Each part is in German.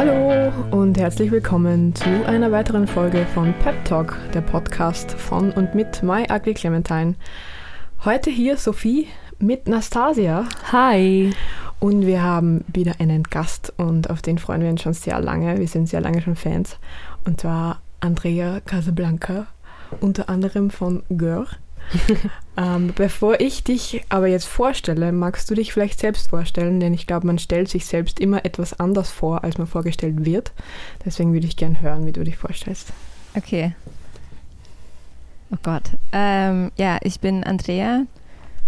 Hallo und herzlich willkommen zu einer weiteren Folge von Pep Talk, der Podcast von und mit My Ugly Clementine. Heute hier Sophie mit Nastasia. Hi. Und wir haben wieder einen Gast und auf den freuen wir uns schon sehr lange. Wir sind sehr lange schon Fans. Und zwar Andrea Casablanca, unter anderem von Gör. ähm, bevor ich dich aber jetzt vorstelle, magst du dich vielleicht selbst vorstellen, denn ich glaube, man stellt sich selbst immer etwas anders vor, als man vorgestellt wird. Deswegen würde ich gerne hören, wie du dich vorstellst. Okay. Oh Gott. Ähm, ja, ich bin Andrea.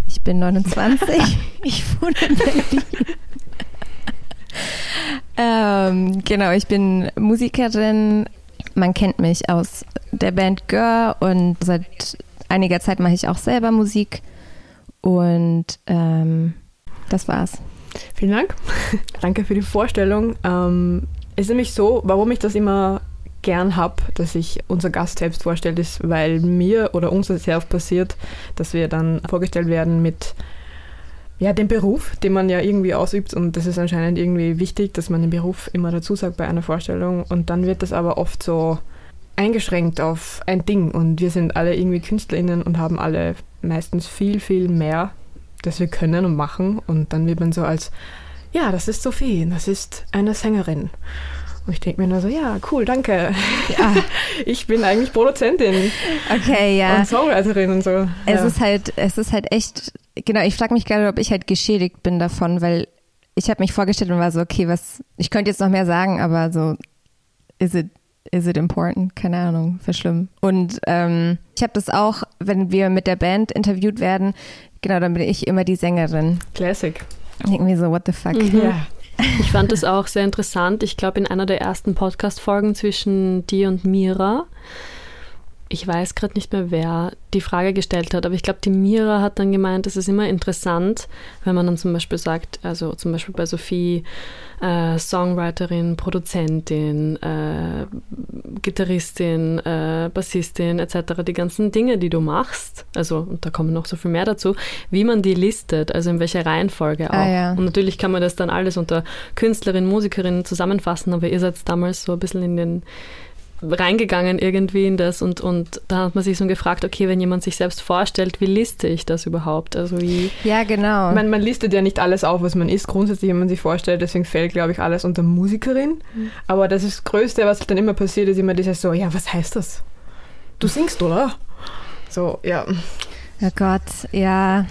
Ich bin 29. ich wohne in Berlin. ähm, genau, ich bin Musikerin. Man kennt mich aus der Band Gör und seit einiger Zeit mache ich auch selber Musik. Und ähm, das war's. Vielen Dank. Danke für die Vorstellung. Ähm, ist nämlich so, warum ich das immer gern habe, dass sich unser Gast selbst vorstellt, ist, weil mir oder uns sehr oft passiert, dass wir dann vorgestellt werden mit ja, dem Beruf, den man ja irgendwie ausübt und das ist anscheinend irgendwie wichtig, dass man den Beruf immer dazu sagt bei einer Vorstellung und dann wird das aber oft so eingeschränkt auf ein Ding und wir sind alle irgendwie KünstlerInnen und haben alle meistens viel, viel mehr, das wir können und machen und dann wird man so als, ja, das ist Sophie, das ist eine Sängerin. Und ich denke mir nur so, ja, cool, danke. Ja. Ich bin eigentlich Produzentin. Okay, ja. Und Songwriterin und so. Es ja. ist halt, es ist halt echt, genau, ich frage mich gerade, ob ich halt geschädigt bin davon, weil ich habe mich vorgestellt und war so, okay, was, ich könnte jetzt noch mehr sagen, aber so, is it is it important? Keine Ahnung, für schlimm. Und ähm, ich habe das auch, wenn wir mit der Band interviewt werden, genau, dann bin ich immer die Sängerin. Classic. Irgendwie so, what the fuck. Mhm. Ja. Ich fand das auch sehr interessant. Ich glaube, in einer der ersten Podcast-Folgen zwischen dir und Mira ich weiß gerade nicht mehr, wer die Frage gestellt hat, aber ich glaube, die Mira hat dann gemeint, es ist immer interessant, wenn man dann zum Beispiel sagt, also zum Beispiel bei Sophie, äh, Songwriterin, Produzentin, äh, Gitarristin, äh, Bassistin etc., die ganzen Dinge, die du machst, also und da kommen noch so viel mehr dazu, wie man die listet, also in welcher Reihenfolge ah, auch. Ah, ja. Und natürlich kann man das dann alles unter Künstlerin, Musikerin zusammenfassen, aber ihr seid damals so ein bisschen in den reingegangen irgendwie in das und, und da hat man sich so gefragt, okay, wenn jemand sich selbst vorstellt, wie liste ich das überhaupt? Also wie ja, genau. Man, man listet ja nicht alles auf, was man ist, grundsätzlich, wenn man sich vorstellt, deswegen fällt, glaube ich, alles unter Musikerin. Mhm. Aber das, ist das Größte, was dann immer passiert, ist immer dieses so, ja, was heißt das? Du singst, oder? So, ja. Oh Gott, ja.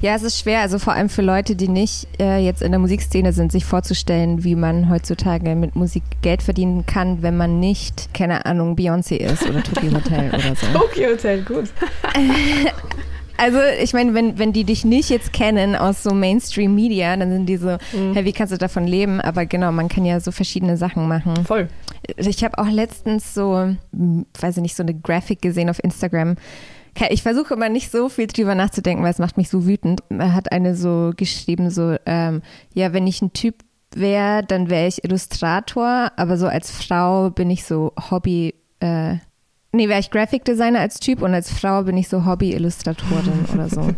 Ja, es ist schwer, also vor allem für Leute, die nicht äh, jetzt in der Musikszene sind, sich vorzustellen, wie man heutzutage mit Musik Geld verdienen kann, wenn man nicht, keine Ahnung, Beyoncé ist oder Tokyo Hotel oder so. Tokyo Hotel, gut. Also ich meine, wenn, wenn die dich nicht jetzt kennen aus so Mainstream Media, dann sind die so, mhm. hey, wie kannst du davon leben? Aber genau, man kann ja so verschiedene Sachen machen. Voll. Ich habe auch letztens so, hm, weiß ich nicht, so eine Graphic gesehen auf Instagram, ich versuche immer nicht so viel drüber nachzudenken, weil es macht mich so wütend. Er hat eine so geschrieben, so, ähm, ja, wenn ich ein Typ wäre, dann wäre ich Illustrator, aber so als Frau bin ich so Hobby, äh, nee, wäre ich Graphic Designer als Typ und als Frau bin ich so Hobby-Illustratorin oder so.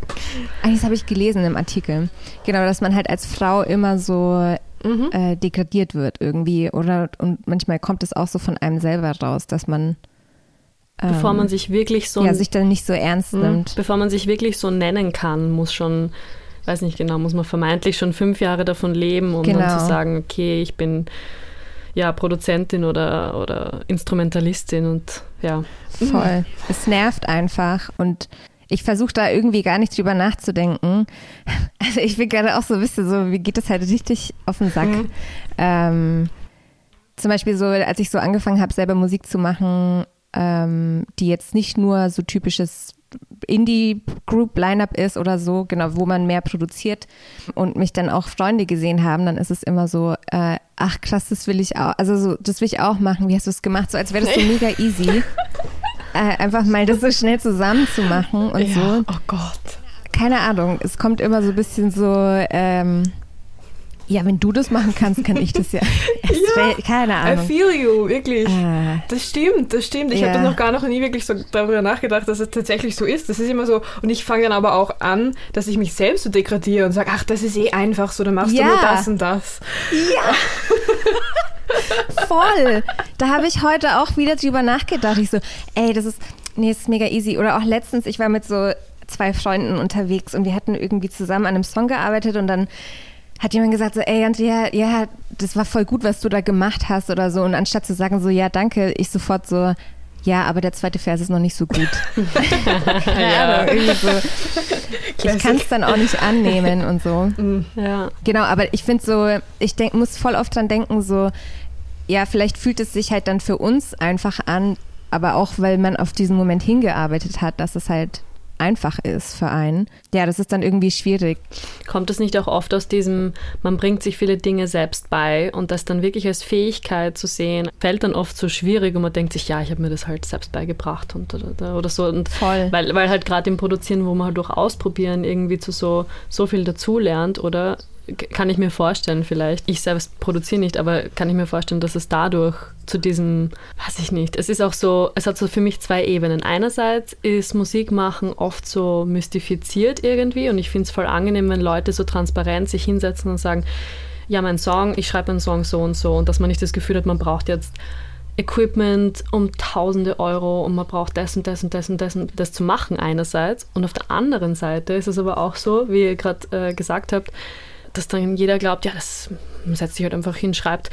Eigentlich habe ich gelesen im Artikel. Genau, dass man halt als Frau immer so mhm. äh, degradiert wird irgendwie oder und manchmal kommt es auch so von einem selber raus, dass man Bevor man ähm, sich wirklich so. Ja, sich dann nicht so ernst mh, nimmt. Bevor man sich wirklich so nennen kann, muss schon, weiß nicht genau, muss man vermeintlich schon fünf Jahre davon leben, um genau. dann zu sagen, okay, ich bin ja Produzentin oder, oder Instrumentalistin und ja. Voll. Es nervt einfach und ich versuche da irgendwie gar nicht drüber nachzudenken. Also ich bin gerade auch so ein bisschen so, wie geht das halt richtig auf den Sack. Mhm. Ähm, zum Beispiel so, als ich so angefangen habe, selber Musik zu machen, ähm, die jetzt nicht nur so typisches Indie-Group-Lineup ist oder so, genau, wo man mehr produziert und mich dann auch Freunde gesehen haben, dann ist es immer so, äh, ach krass, das will ich auch, also so, das will ich auch machen. Wie hast du es gemacht? So als wäre das so mega easy. äh, einfach mal das so schnell zusammen zu machen und ja, so. Oh Gott. Keine Ahnung, es kommt immer so ein bisschen so, ähm, ja, wenn du das machen kannst, kann ich das ja. ja keine Ahnung. I feel you, wirklich. Ah. Das stimmt, das stimmt. Ich ja. habe noch gar noch nie wirklich so darüber nachgedacht, dass es tatsächlich so ist. Das ist immer so. Und ich fange dann aber auch an, dass ich mich selbst so degradiere und sage, ach, das ist eh einfach so, dann machst ja. du nur das und das. Ja. voll. Da habe ich heute auch wieder drüber nachgedacht. Ich so, ey, das ist, nee, das ist mega easy. Oder auch letztens, ich war mit so zwei Freunden unterwegs und wir hatten irgendwie zusammen an einem Song gearbeitet und dann hat jemand gesagt so, ey Andrea, ja, das war voll gut, was du da gemacht hast oder so. Und anstatt zu sagen so, ja, danke, ich sofort so, ja, aber der zweite Vers ist noch nicht so gut. ja, irgendwie so. Ich kann es dann auch nicht annehmen und so. Mhm. Ja. Genau, aber ich finde so, ich denk, muss voll oft dran denken, so, ja, vielleicht fühlt es sich halt dann für uns einfach an, aber auch, weil man auf diesen Moment hingearbeitet hat, dass es halt einfach ist für einen. Ja, das ist dann irgendwie schwierig. Kommt es nicht auch oft aus diesem, man bringt sich viele Dinge selbst bei und das dann wirklich als Fähigkeit zu sehen, fällt dann oft so schwierig und man denkt sich, ja, ich habe mir das halt selbst beigebracht und oder, oder so. Und Voll. Weil, weil halt gerade im Produzieren, wo man halt durch Ausprobieren irgendwie zu so, so viel dazulernt oder kann ich mir vorstellen, vielleicht, ich selbst produziere nicht, aber kann ich mir vorstellen, dass es dadurch zu diesem, weiß ich nicht, es ist auch so, es hat so für mich zwei Ebenen. Einerseits ist Musik machen oft so mystifiziert irgendwie und ich finde es voll angenehm, wenn Leute so transparent sich hinsetzen und sagen, ja, mein Song, ich schreibe einen Song so und so und dass man nicht das Gefühl hat, man braucht jetzt Equipment um tausende Euro und man braucht das und das und das und das und das zu machen einerseits. Und auf der anderen Seite ist es aber auch so, wie ihr gerade äh, gesagt habt, dass dann jeder glaubt, ja, das setzt sich halt einfach hin, schreibt,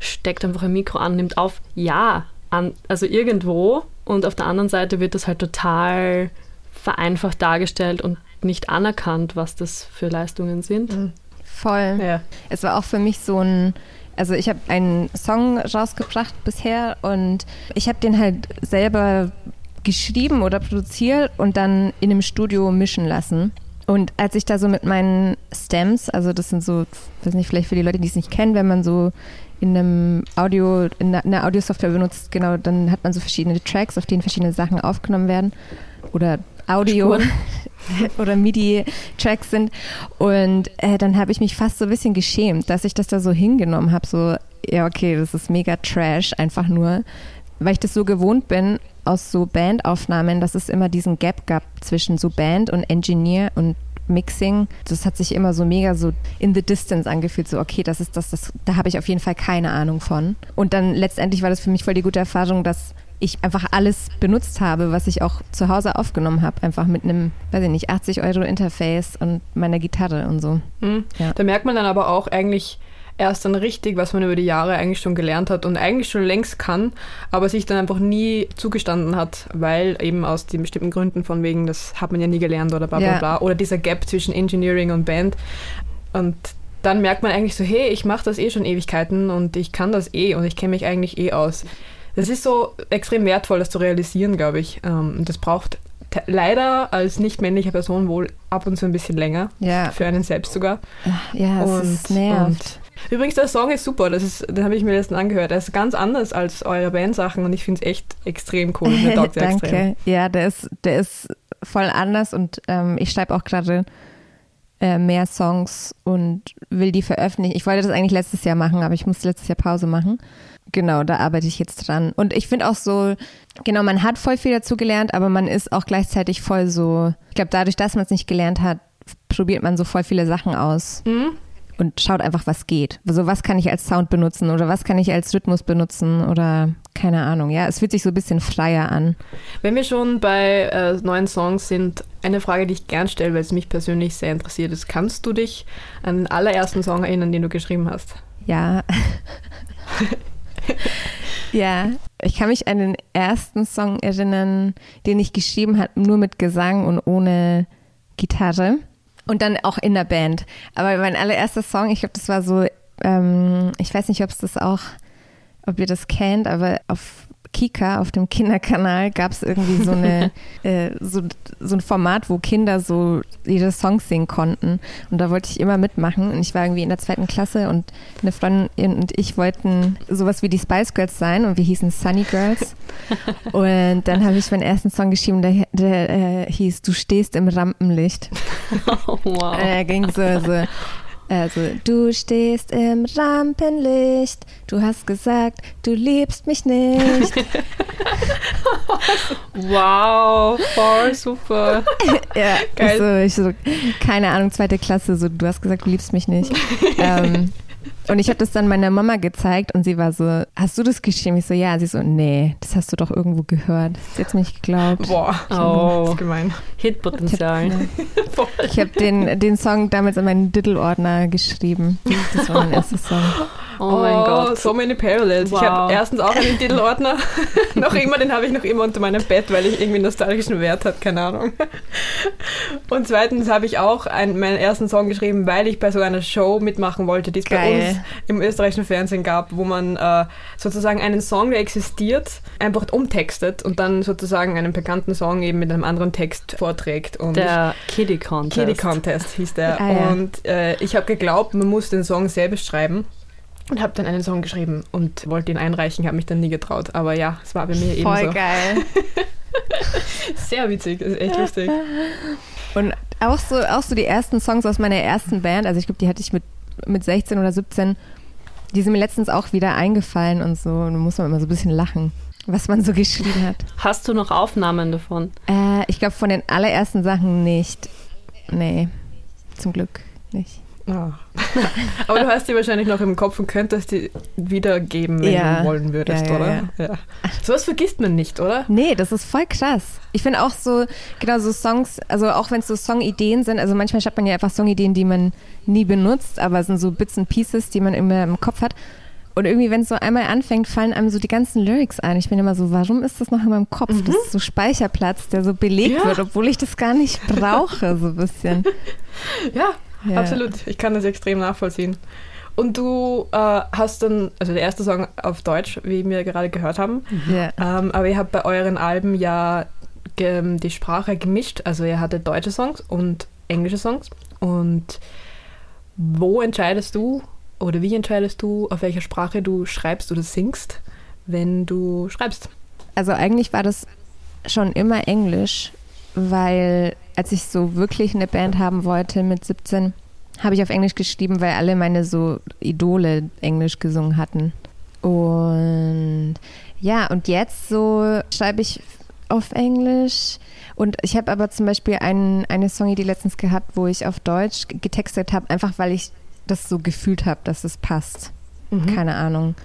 steckt einfach ein Mikro an, nimmt auf. Ja, an, also irgendwo. Und auf der anderen Seite wird das halt total vereinfacht dargestellt und nicht anerkannt, was das für Leistungen sind. Mhm. Voll. Ja. Es war auch für mich so ein, also ich habe einen Song rausgebracht bisher und ich habe den halt selber geschrieben oder produziert und dann in einem Studio mischen lassen. Und als ich da so mit meinen Stems, also das sind so, weiß nicht, vielleicht für die Leute, die es nicht kennen, wenn man so in einem Audio, in einer Audiosoftware benutzt, genau, dann hat man so verschiedene Tracks, auf denen verschiedene Sachen aufgenommen werden oder Audio oder MIDI-Tracks sind. Und äh, dann habe ich mich fast so ein bisschen geschämt, dass ich das da so hingenommen habe, so, ja, okay, das ist mega Trash, einfach nur, weil ich das so gewohnt bin, aus so Bandaufnahmen, dass es immer diesen Gap gab zwischen so Band und Engineer und Mixing. Das hat sich immer so mega so in the distance angefühlt, so okay, das ist das, das da habe ich auf jeden Fall keine Ahnung von. Und dann letztendlich war das für mich voll die gute Erfahrung, dass ich einfach alles benutzt habe, was ich auch zu Hause aufgenommen habe, einfach mit einem, weiß ich nicht, 80 Euro Interface und meiner Gitarre und so. Mhm. Ja. Da merkt man dann aber auch eigentlich, erst dann richtig, was man über die Jahre eigentlich schon gelernt hat und eigentlich schon längst kann, aber sich dann einfach nie zugestanden hat, weil eben aus den bestimmten Gründen von wegen, das hat man ja nie gelernt oder bla bla ja. bla, oder dieser Gap zwischen Engineering und Band. Und dann merkt man eigentlich so, hey, ich mache das eh schon Ewigkeiten und ich kann das eh und ich kenne mich eigentlich eh aus. Das ist so extrem wertvoll, das zu realisieren, glaube ich. Ähm, und das braucht leider als nicht männliche Person wohl ab und zu ein bisschen länger. Ja. Für einen selbst sogar. Ja, es und, ist nervt. Übrigens, der Song ist super, das ist, den habe ich mir letztens angehört. Er ist ganz anders als eure Bandsachen und ich finde es echt extrem cool. Danke. Extrem. Ja, der ist, der ist voll anders und ähm, ich schreibe auch gerade äh, mehr Songs und will die veröffentlichen. Ich wollte das eigentlich letztes Jahr machen, aber ich musste letztes Jahr Pause machen. Genau, da arbeite ich jetzt dran. Und ich finde auch so, genau, man hat voll viel dazu gelernt, aber man ist auch gleichzeitig voll so, ich glaube, dadurch, dass man es nicht gelernt hat, probiert man so voll viele Sachen aus. Mhm und schaut einfach, was geht. Also was kann ich als Sound benutzen oder was kann ich als Rhythmus benutzen oder keine Ahnung. Ja, es fühlt sich so ein bisschen freier an. Wenn wir schon bei äh, neuen Songs sind, eine Frage, die ich gern stelle, weil es mich persönlich sehr interessiert ist. Kannst du dich an den allerersten Song erinnern, den du geschrieben hast? Ja. ja, ich kann mich an den ersten Song erinnern, den ich geschrieben habe, nur mit Gesang und ohne Gitarre. Und dann auch in der Band. Aber mein allererster Song, ich glaube, das war so, ähm, ich weiß nicht, ob es das auch, ob ihr das kennt, aber auf Kika, auf dem Kinderkanal, gab es irgendwie so eine äh, so, so ein Format, wo Kinder so ihre Songs singen konnten. Und da wollte ich immer mitmachen. Und ich war irgendwie in der zweiten Klasse und eine Freundin und ich wollten sowas wie die Spice Girls sein und wir hießen Sunny Girls. und dann habe ich meinen ersten Song geschrieben, der, der äh, hieß Du stehst im Rampenlicht. Oh, wow. Er ging so, so also, du stehst im Rampenlicht, du hast gesagt, du liebst mich nicht. wow, voll super. ja, Geil. So, ich so, keine Ahnung, zweite Klasse, so, du hast gesagt, du liebst mich nicht. ähm, Und ich habe das dann meiner Mama gezeigt und sie war so, hast du das geschrieben? Ich so, ja. Sie so, nee, das hast du doch irgendwo gehört. Sie hat nicht geglaubt. Boah, Oh. das ist gemein. Hitpotenzial. Ich habe den, den Song damals in meinen Diddle-Ordner geschrieben. Das war mein erster Song. Oh, mein Gott. So many parallels. Wow. Ich habe erstens auch einen Titelordner. noch immer, den habe ich noch immer unter meinem Bett, weil ich irgendwie nostalgischen Wert hat, keine Ahnung. Und zweitens habe ich auch einen, meinen ersten Song geschrieben, weil ich bei so einer Show mitmachen wollte, die es bei uns im österreichischen Fernsehen gab, wo man äh, sozusagen einen Song, der existiert, einfach umtextet und dann sozusagen einen bekannten Song eben mit einem anderen Text vorträgt. Und Der Kiddie Contest. Kiddie Contest hieß der. Ah, ja. Und äh, ich habe geglaubt, man muss den Song selbst schreiben. Und habe dann einen Song geschrieben und wollte ihn einreichen, habe mich dann nie getraut. Aber ja, es war bei mir eben Voll so. geil. Sehr witzig, das ist echt lustig. Und auch so, auch so die ersten Songs aus meiner ersten Band, also ich glaube, die hatte ich mit, mit 16 oder 17, die sind mir letztens auch wieder eingefallen und so. Und da muss man immer so ein bisschen lachen, was man so geschrieben hat. Hast du noch Aufnahmen davon? Äh, ich glaube, von den allerersten Sachen nicht. Nee, zum Glück nicht. Ah. Aber du hast die wahrscheinlich noch im Kopf und könntest die wiedergeben, wenn Ja. du wollen würdest, Ja, ja, oder? Ja. Sowas vergisst man nicht, oder? Nee, das ist voll krass. Ich finde auch so, genau so Songs, also auch wenn es so Songideen sind, also manchmal schreibt man ja einfach Songideen, die man nie benutzt, aber es sind so Bits and Pieces, die man immer im Kopf hat. Und irgendwie, wenn es so einmal anfängt, fallen einem so die ganzen Lyrics ein. Ich bin immer so, warum ist das noch in meinem Kopf? Das ist so Speicherplatz, der so belegt Ja. wird, obwohl ich das gar nicht brauche, so ein bisschen. Ja, Ja. absolut. Ich kann das extrem nachvollziehen. Und du äh, hast dann, also der erste Song auf Deutsch, wie wir gerade gehört haben, Ja. ähm, aber ihr habt bei euren Alben ja ge die Sprache gemischt. Also ihr hattet deutsche Songs und englische Songs. Und wo entscheidest du oder wie entscheidest du, auf welcher Sprache du schreibst oder singst, wenn du schreibst? Also eigentlich war das schon immer Englisch, weil als ich so wirklich eine Band haben wollte mit 17, habe ich auf Englisch geschrieben, weil alle meine so Idole Englisch gesungen hatten. Und ja, und jetzt so schreibe ich auf Englisch. Und ich habe aber zum Beispiel ein, eine Songidee letztens gehabt, wo ich auf Deutsch getextet habe, einfach weil ich das so gefühlt habe, dass es passt. Keine Ahnung.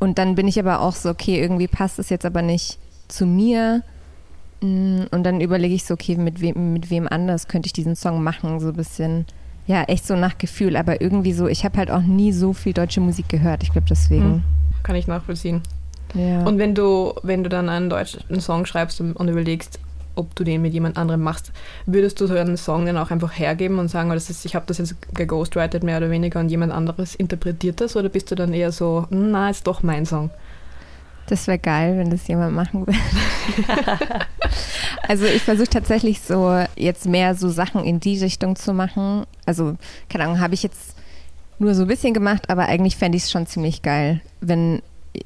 Und dann bin ich aber auch so, okay, irgendwie passt es jetzt aber nicht zu mir. Mm, Und dann überlege ich so, okay, mit wem, mit wem anders könnte ich diesen Song machen, so ein bisschen, ja, echt so nach Gefühl, aber irgendwie so, ich habe halt auch nie so viel deutsche Musik gehört, ich glaube deswegen. Kann ich nachvollziehen. Ja. Und wenn du, wenn du dann einen deutschen Song schreibst und, und überlegst, ob du den mit jemand anderem machst, würdest du so einen Song dann auch einfach hergeben und sagen, oh, das ist, ich habe das jetzt geghostwritet mehr oder weniger und jemand anderes interpretiert das oder bist du dann eher so, na, ist doch mein Song? Das wäre geil, wenn das jemand machen würde. also ich versuche tatsächlich so jetzt mehr so Sachen in die Richtung zu machen. Also, keine Ahnung, habe ich jetzt nur so ein bisschen gemacht, aber eigentlich fände ich es schon ziemlich geil, wenn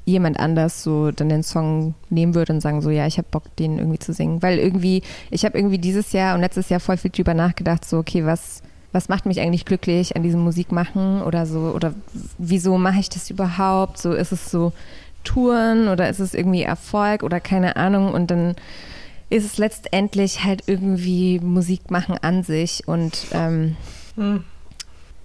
jemand anders so dann den Song nehmen würde und sagen so, ja, ich habe Bock, den irgendwie zu singen. Weil irgendwie, ich habe irgendwie dieses Jahr und letztes Jahr voll viel drüber nachgedacht, so, okay, was, was macht mich eigentlich glücklich an diesem Musikmachen oder so, oder wieso mache ich das überhaupt? So, ist es so Touren oder ist es irgendwie Erfolg oder keine Ahnung und dann ist es letztendlich halt irgendwie Musik machen an sich und ähm, Hm.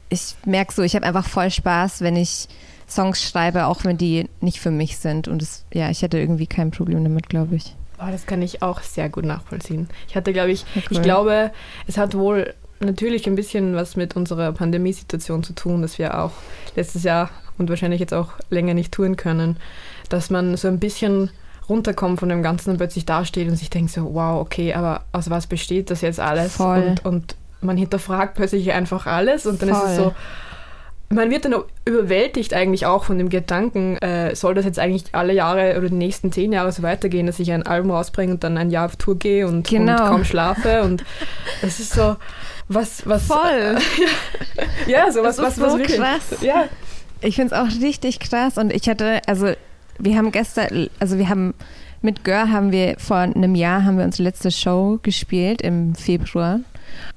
ich merke so, ich habe einfach voll Spaß, wenn ich Songs schreibe, auch wenn die nicht für mich sind und es, ja, ich hätte irgendwie kein Problem damit, glaube ich. Boah, das kann ich auch sehr gut nachvollziehen. Ich hatte, glaube ich, Ja, ich glaube, es hat wohl natürlich ein bisschen was mit unserer Pandemiesituation zu tun, dass wir auch letztes Jahr und wahrscheinlich jetzt auch länger nicht touren können, dass man so ein bisschen runterkommt von dem Ganzen und plötzlich dasteht und sich denkt so, wow, okay, aber aus was besteht das jetzt alles? Voll. Und, und man hinterfragt plötzlich einfach alles und dann ist es Voll. so, man wird dann überwältigt eigentlich auch von dem Gedanken, äh, soll das jetzt eigentlich alle Jahre oder die nächsten zehn Jahre so weitergehen, dass ich ein Album rausbringe und dann ein Jahr auf Tour gehe und, Genau. und kaum schlafe und es ist so, was, was... Voll. Ja, so was, was so wirklich... krass. Ja, Ich finde es auch richtig krass und ich hatte, also wir haben gestern, also wir haben mit Gör haben wir vor einem Jahr haben wir unsere letzte Show gespielt im Februar,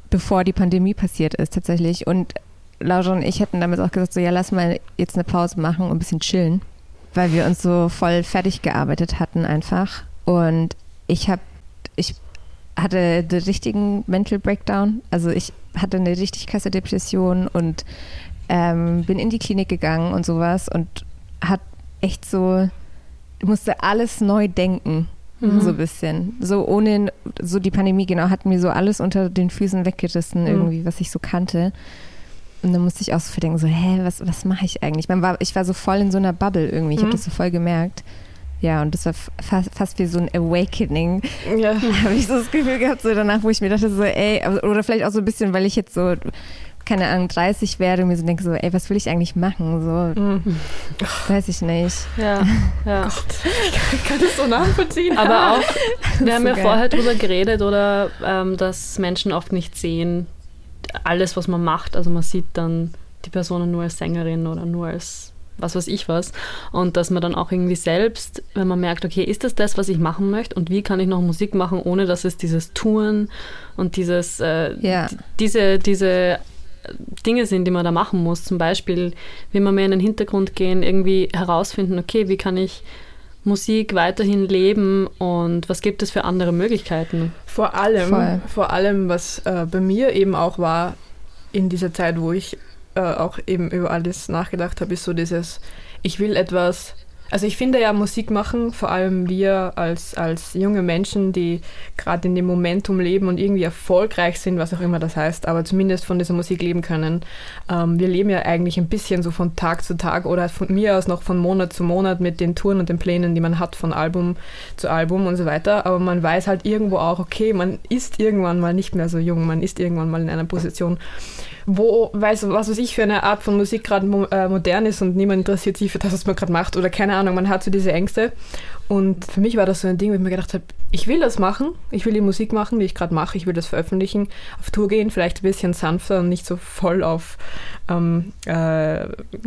bevor die Pandemie passiert ist tatsächlich und Laura und ich hätten damals auch gesagt, so ja, lass mal jetzt eine Pause machen und ein bisschen chillen, weil wir uns so voll fertig gearbeitet hatten einfach und ich habe, ich hatte den richtigen Mental Breakdown, also ich hatte eine richtig krasse Depression und ähm, bin in die Klinik gegangen und sowas und hat echt so, musste alles neu denken. Mhm. So ein bisschen. So ohne, so die Pandemie, genau, hat mir so alles unter den Füßen weggerissen, mhm. irgendwie, was ich so kannte. Und dann musste ich auch so verdenken, so, hä, was, was mache ich eigentlich? Man war, ich war so voll in so einer Bubble irgendwie. Ich mhm. habe das so voll gemerkt. Ja, und das war fast, fast wie so ein Awakening. Ja. habe ich so das Gefühl gehabt, so danach, wo ich mir dachte, so, ey, oder vielleicht auch so ein bisschen, weil ich jetzt so keine Ahnung, 30 werde und mir so denke, so, ey, was will ich eigentlich machen? So, mhm. weiß ich nicht. Ja, ja. Gott, ich kann das so nachvollziehen. Aber auch, wir haben so ja geil. vorher drüber geredet, oder, ähm, dass Menschen oft nicht sehen, alles, was man macht. Also man sieht dann die Person nur als Sängerin oder nur als was weiß ich was. Und dass man dann auch irgendwie selbst, wenn man merkt, okay, ist das das, was ich machen möchte und wie kann ich noch Musik machen, ohne dass es dieses Touren und dieses, äh, ja. diese, diese Dinge sind, die man da machen muss. Zum Beispiel, wenn wir mehr in den Hintergrund gehen, irgendwie herausfinden, okay, wie kann ich Musik weiterhin leben und was gibt es für andere Möglichkeiten? Vor allem, Voll. vor allem, was äh, bei mir eben auch war in dieser Zeit, wo ich äh, auch eben über alles nachgedacht habe, ist so dieses, ich will etwas also ich finde ja Musik machen, vor allem wir als, als junge Menschen, die gerade in dem Momentum leben und irgendwie erfolgreich sind, was auch immer das heißt, aber zumindest von dieser Musik leben können. Ähm, wir leben ja eigentlich ein bisschen so von Tag zu Tag oder von mir aus noch von Monat zu Monat mit den Touren und den Plänen, die man hat von Album zu Album und so weiter. Aber man weiß halt irgendwo auch, okay, man ist irgendwann mal nicht mehr so jung, man ist irgendwann mal in einer Position, wo, weiß, was weiß ich, für eine Art von Musik gerade mo äh, modern ist und niemand interessiert sich für das, was man gerade macht oder keine Ahnung, man hat so diese Ängste. Und für mich war das so ein Ding, wo ich mir gedacht habe, ich will das machen, ich will die Musik machen, die ich gerade mache, ich will das veröffentlichen, auf Tour gehen, vielleicht ein bisschen sanfter und nicht so voll auf ähm, äh,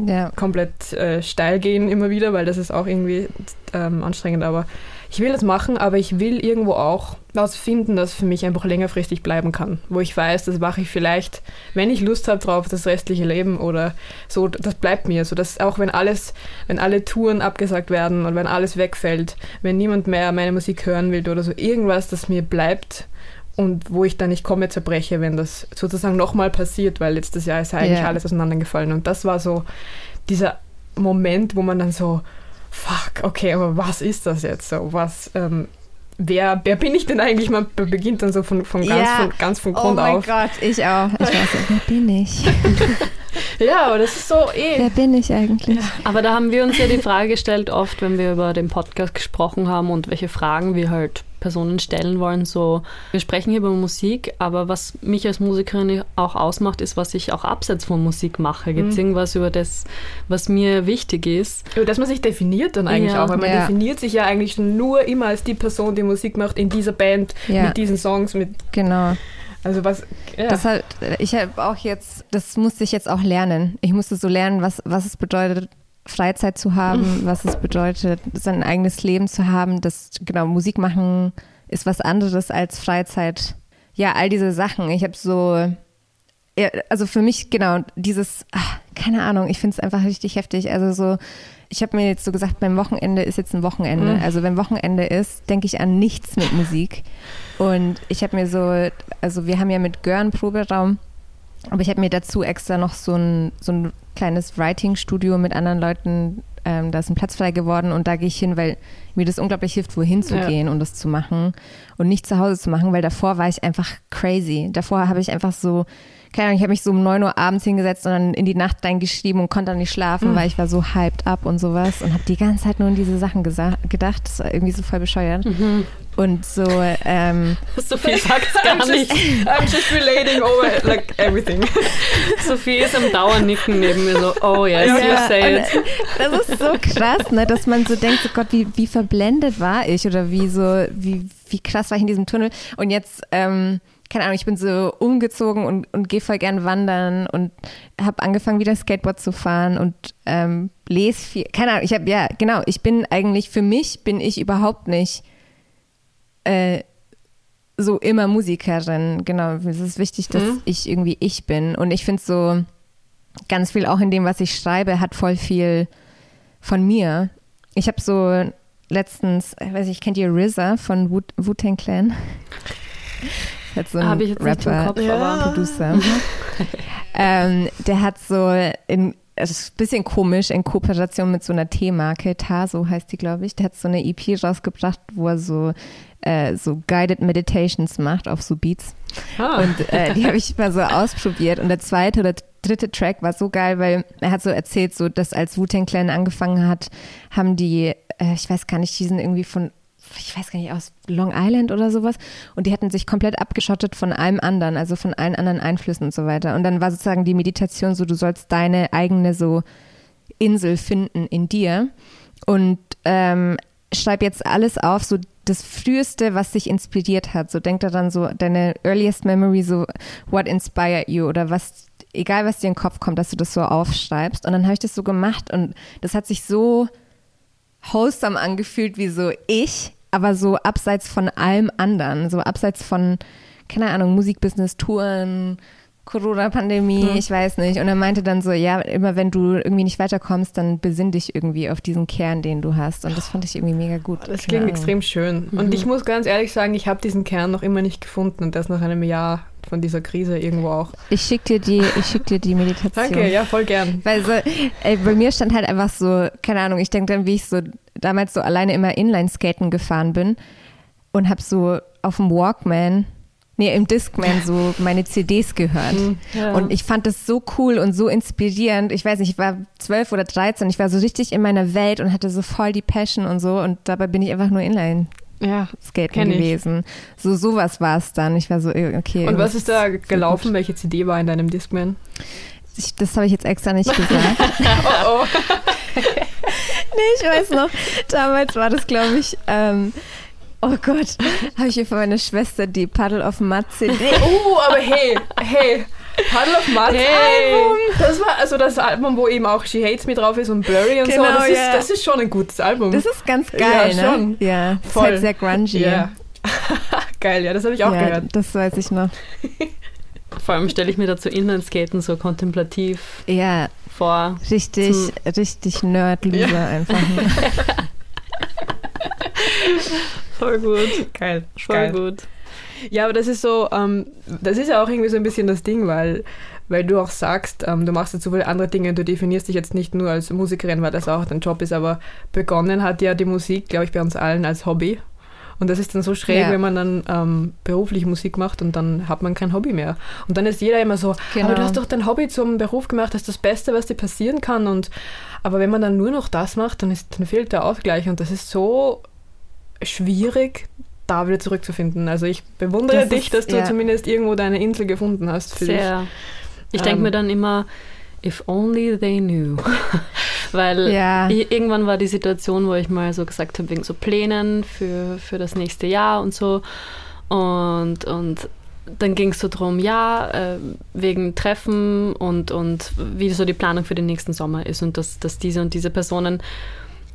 ja. komplett äh, steil gehen immer wieder, weil das ist auch irgendwie ähm, anstrengend, aber ich will das machen, aber ich will irgendwo auch was finden, das für mich einfach längerfristig bleiben kann. Wo ich weiß, das mache ich vielleicht, wenn ich Lust habe drauf, das restliche Leben oder so, das bleibt mir. So dass auch wenn alles, wenn alle Touren abgesagt werden und wenn alles wegfällt, wenn niemand mehr meine Musik hören will oder so, irgendwas, das mir bleibt und wo ich dann nicht komme zerbreche, wenn das sozusagen nochmal passiert, weil letztes Jahr ist ja eigentlich yeah. alles auseinandergefallen. Und das war so dieser Moment, wo man dann so, fuck, okay, aber was ist das jetzt so? Was, ähm, wer, wer bin ich denn eigentlich? Man beginnt dann so von, von ganz, ja. von, ganz von Grund auf. Oh mein Gott, ich auch. Ich weiß nicht, wer bin ich? ja, aber das ist so eh. Wer bin ich eigentlich? Ja. Aber da haben wir uns ja die Frage gestellt, oft, wenn wir über den Podcast gesprochen haben und welche Fragen wir halt Personen stellen wollen. So, wir sprechen hier über Musik, aber was mich als Musikerin auch ausmacht, ist, was ich auch abseits von Musik mache. Gibt es mhm. irgendwas über das, was mir wichtig ist? Über das man sich definiert dann eigentlich ja. auch, weil man ja. definiert sich ja eigentlich nur immer als die Person, die Musik macht in dieser Band, ja. mit diesen Songs, mit. Genau. Also was, ja. Das halt, ich habe auch jetzt, das musste ich jetzt auch lernen. Ich musste so lernen, was, was es bedeutet, Freizeit zu haben, was es bedeutet, sein eigenes Leben zu haben. Das, genau, Musik machen ist was anderes als Freizeit. Ja, all diese Sachen. Ich habe so, also für mich, genau, dieses, ach, keine Ahnung, ich finde es einfach richtig heftig. Also so, ich habe mir jetzt so gesagt, beim Wochenende ist jetzt ein Wochenende. Mhm. Also wenn Wochenende ist, denke ich an nichts mit Musik. Und ich habe mir so, also wir haben ja mit Görn Proberaum, aber ich habe mir dazu extra noch so ein, so ein kleines Writing-Studio mit anderen Leuten. Ähm, da ist ein Platz frei geworden und da gehe ich hin, weil mir das unglaublich hilft, wohin zu ja. gehen und das zu machen und nicht zu Hause zu machen, weil davor war ich einfach crazy. Davor habe ich einfach so keine Ahnung, ich habe mich so um 9 Uhr abends hingesetzt und dann in die Nacht reingeschrieben und konnte dann nicht schlafen, mhm. weil ich war so hyped up und sowas und habe die ganze Zeit nur an diese Sachen gedacht. Das war irgendwie so voll bescheuert. Mhm. Und so, ähm, Sophie sagt gar nicht. I'm just relating over like everything. Sophie ist am Dauernicken neben mir so, oh yes, ja, you say it. Das ist so krass, ne, dass man so denkt, oh Gott, wie, wie verblendet war ich oder wie so, wie, wie krass war ich in diesem Tunnel. Und jetzt, ähm, keine Ahnung, ich bin so umgezogen und, und gehe voll gern wandern und habe angefangen, wieder Skateboard zu fahren und ähm, lese viel. Keine Ahnung, ich habe, ja, genau, ich bin eigentlich, für mich bin ich überhaupt nicht äh, so immer Musikerin. Genau, es ist wichtig, dass mhm. ich irgendwie ich bin. Und ich finde so ganz viel auch in dem, was ich schreibe, hat voll viel von mir. Ich habe so letztens, ich weiß nicht, kennt ihr RZA von Wu-Tang Clan? Halt so ein Habe ich jetzt nicht im Rapper, Kopf, Ja. aber Producer. ähm, der hat so in es ist ein bisschen komisch in Kooperation mit so einer Teemarke, Taso heißt die, glaube ich. Der hat so eine EP rausgebracht, wo er so, äh, so Guided Meditations macht auf so Beats. Ah. Und äh, die habe ich mal so ausprobiert. Und der zweite oder dritte Track war so geil, weil er hat so erzählt, so dass als Wu-Tang Clan angefangen hat, haben die, äh, ich weiß gar nicht, die sind irgendwie von, ich weiß gar nicht, aus Long Island oder sowas. Und die hatten sich komplett abgeschottet von allem anderen, also von allen anderen Einflüssen und so weiter. Und dann war sozusagen die Meditation so, du sollst deine eigene so Insel finden in dir. Und ähm, schreib jetzt alles auf, so das Früheste, was dich inspiriert hat. So denk da dann so deine earliest memory, so what inspired you oder was, egal was dir in den Kopf kommt, dass du das so aufschreibst. Und dann habe ich das so gemacht und das hat sich so wholesome angefühlt wie so ich, aber so abseits von allem anderen, so abseits von, keine Ahnung, Musikbusiness, Touren, Corona-Pandemie, ich weiß nicht. Und er meinte dann so, ja, immer wenn du irgendwie nicht weiterkommst, dann besinn dich irgendwie auf diesen Kern, den du hast. Und das fand ich irgendwie mega gut. Das Keine klingt extrem schön. Mhm. Und ich muss ganz ehrlich sagen, ich habe diesen Kern noch immer nicht gefunden und das nach einem Jahr von dieser Krise irgendwo auch. Ich schick dir die, ich schick dir die Meditation. Danke, ja, voll gern. Weil so, ey, bei mir stand halt einfach so, keine Ahnung, ich denke dann, wie ich so damals so alleine immer Inline-Skaten gefahren bin und habe so auf dem Walkman, nee, im Discman so meine CDs gehört. ja. Und ich fand das so cool und so inspirierend. Ich weiß nicht, ich war zwölf oder dreizehn, ich war so richtig in meiner Welt und hatte so voll die Passion und so und dabei bin ich einfach nur Inline. Ja. Skaten Kenn ich. gewesen. So sowas war es dann. Ich war so, äh, okay. Und was ist da gelaufen? Welche CD war in deinem Discman? Ich, das habe ich jetzt extra nicht gesagt. Oh, oh. Nee, ich weiß noch, damals war das, glaube ich, ähm, oh Gott, habe ich hier von meiner Schwester die Puddle of Mud CD. Oh, aber hey, hey. Puddle of Mud Hey. Album. Das war also das Album, wo eben auch She Hates Me drauf ist und Blurry und Genau, so. Das, ja. ist, das ist schon ein gutes Album. Das ist ganz geil, Ja, ne? schon. Ja, ist Voll. halt sehr grungy. ja. Geil, ja, das habe ich auch ja, gehört. das weiß ich noch. vor allem stelle ich mir dazu Inlineskaten so kontemplativ Ja, vor. richtig, Zum- richtig Nerd-Loser einfach. ne? Voll gut. Geil, Voll geil. gut. Ja, aber das ist so, ähm, das ist ja auch irgendwie so ein bisschen das Ding, weil, weil du auch sagst, ähm, du machst jetzt so viele andere Dinge und du definierst dich jetzt nicht nur als Musikerin, weil das auch dein Job ist, aber begonnen hat ja die Musik, glaube ich, bei uns allen als Hobby. Und das ist dann so schräg, Ja. wenn man dann ähm, beruflich Musik macht und dann hat man kein Hobby mehr. Und dann ist jeder immer so, Genau. aber du hast doch dein Hobby zum Beruf gemacht, das ist das Beste, was dir passieren kann. Und aber wenn man dann nur noch das macht, dann, ist, dann fehlt der Ausgleich. Und das ist so schwierig, da wieder zurückzufinden. Also ich bewundere Das dich, ist- dass du ja. zumindest irgendwo deine Insel gefunden hast für dich. Sehr. Ich denke Ähm. mir dann immer, if only they knew. Weil Ja. irgendwann war die Situation, wo ich mal so gesagt habe, wegen so Plänen für, für das nächste Jahr und so. Und, und dann ging es so drum, ja, äh, wegen Treffen und, und wie so die Planung für den nächsten Sommer ist und dass, dass diese und diese Personen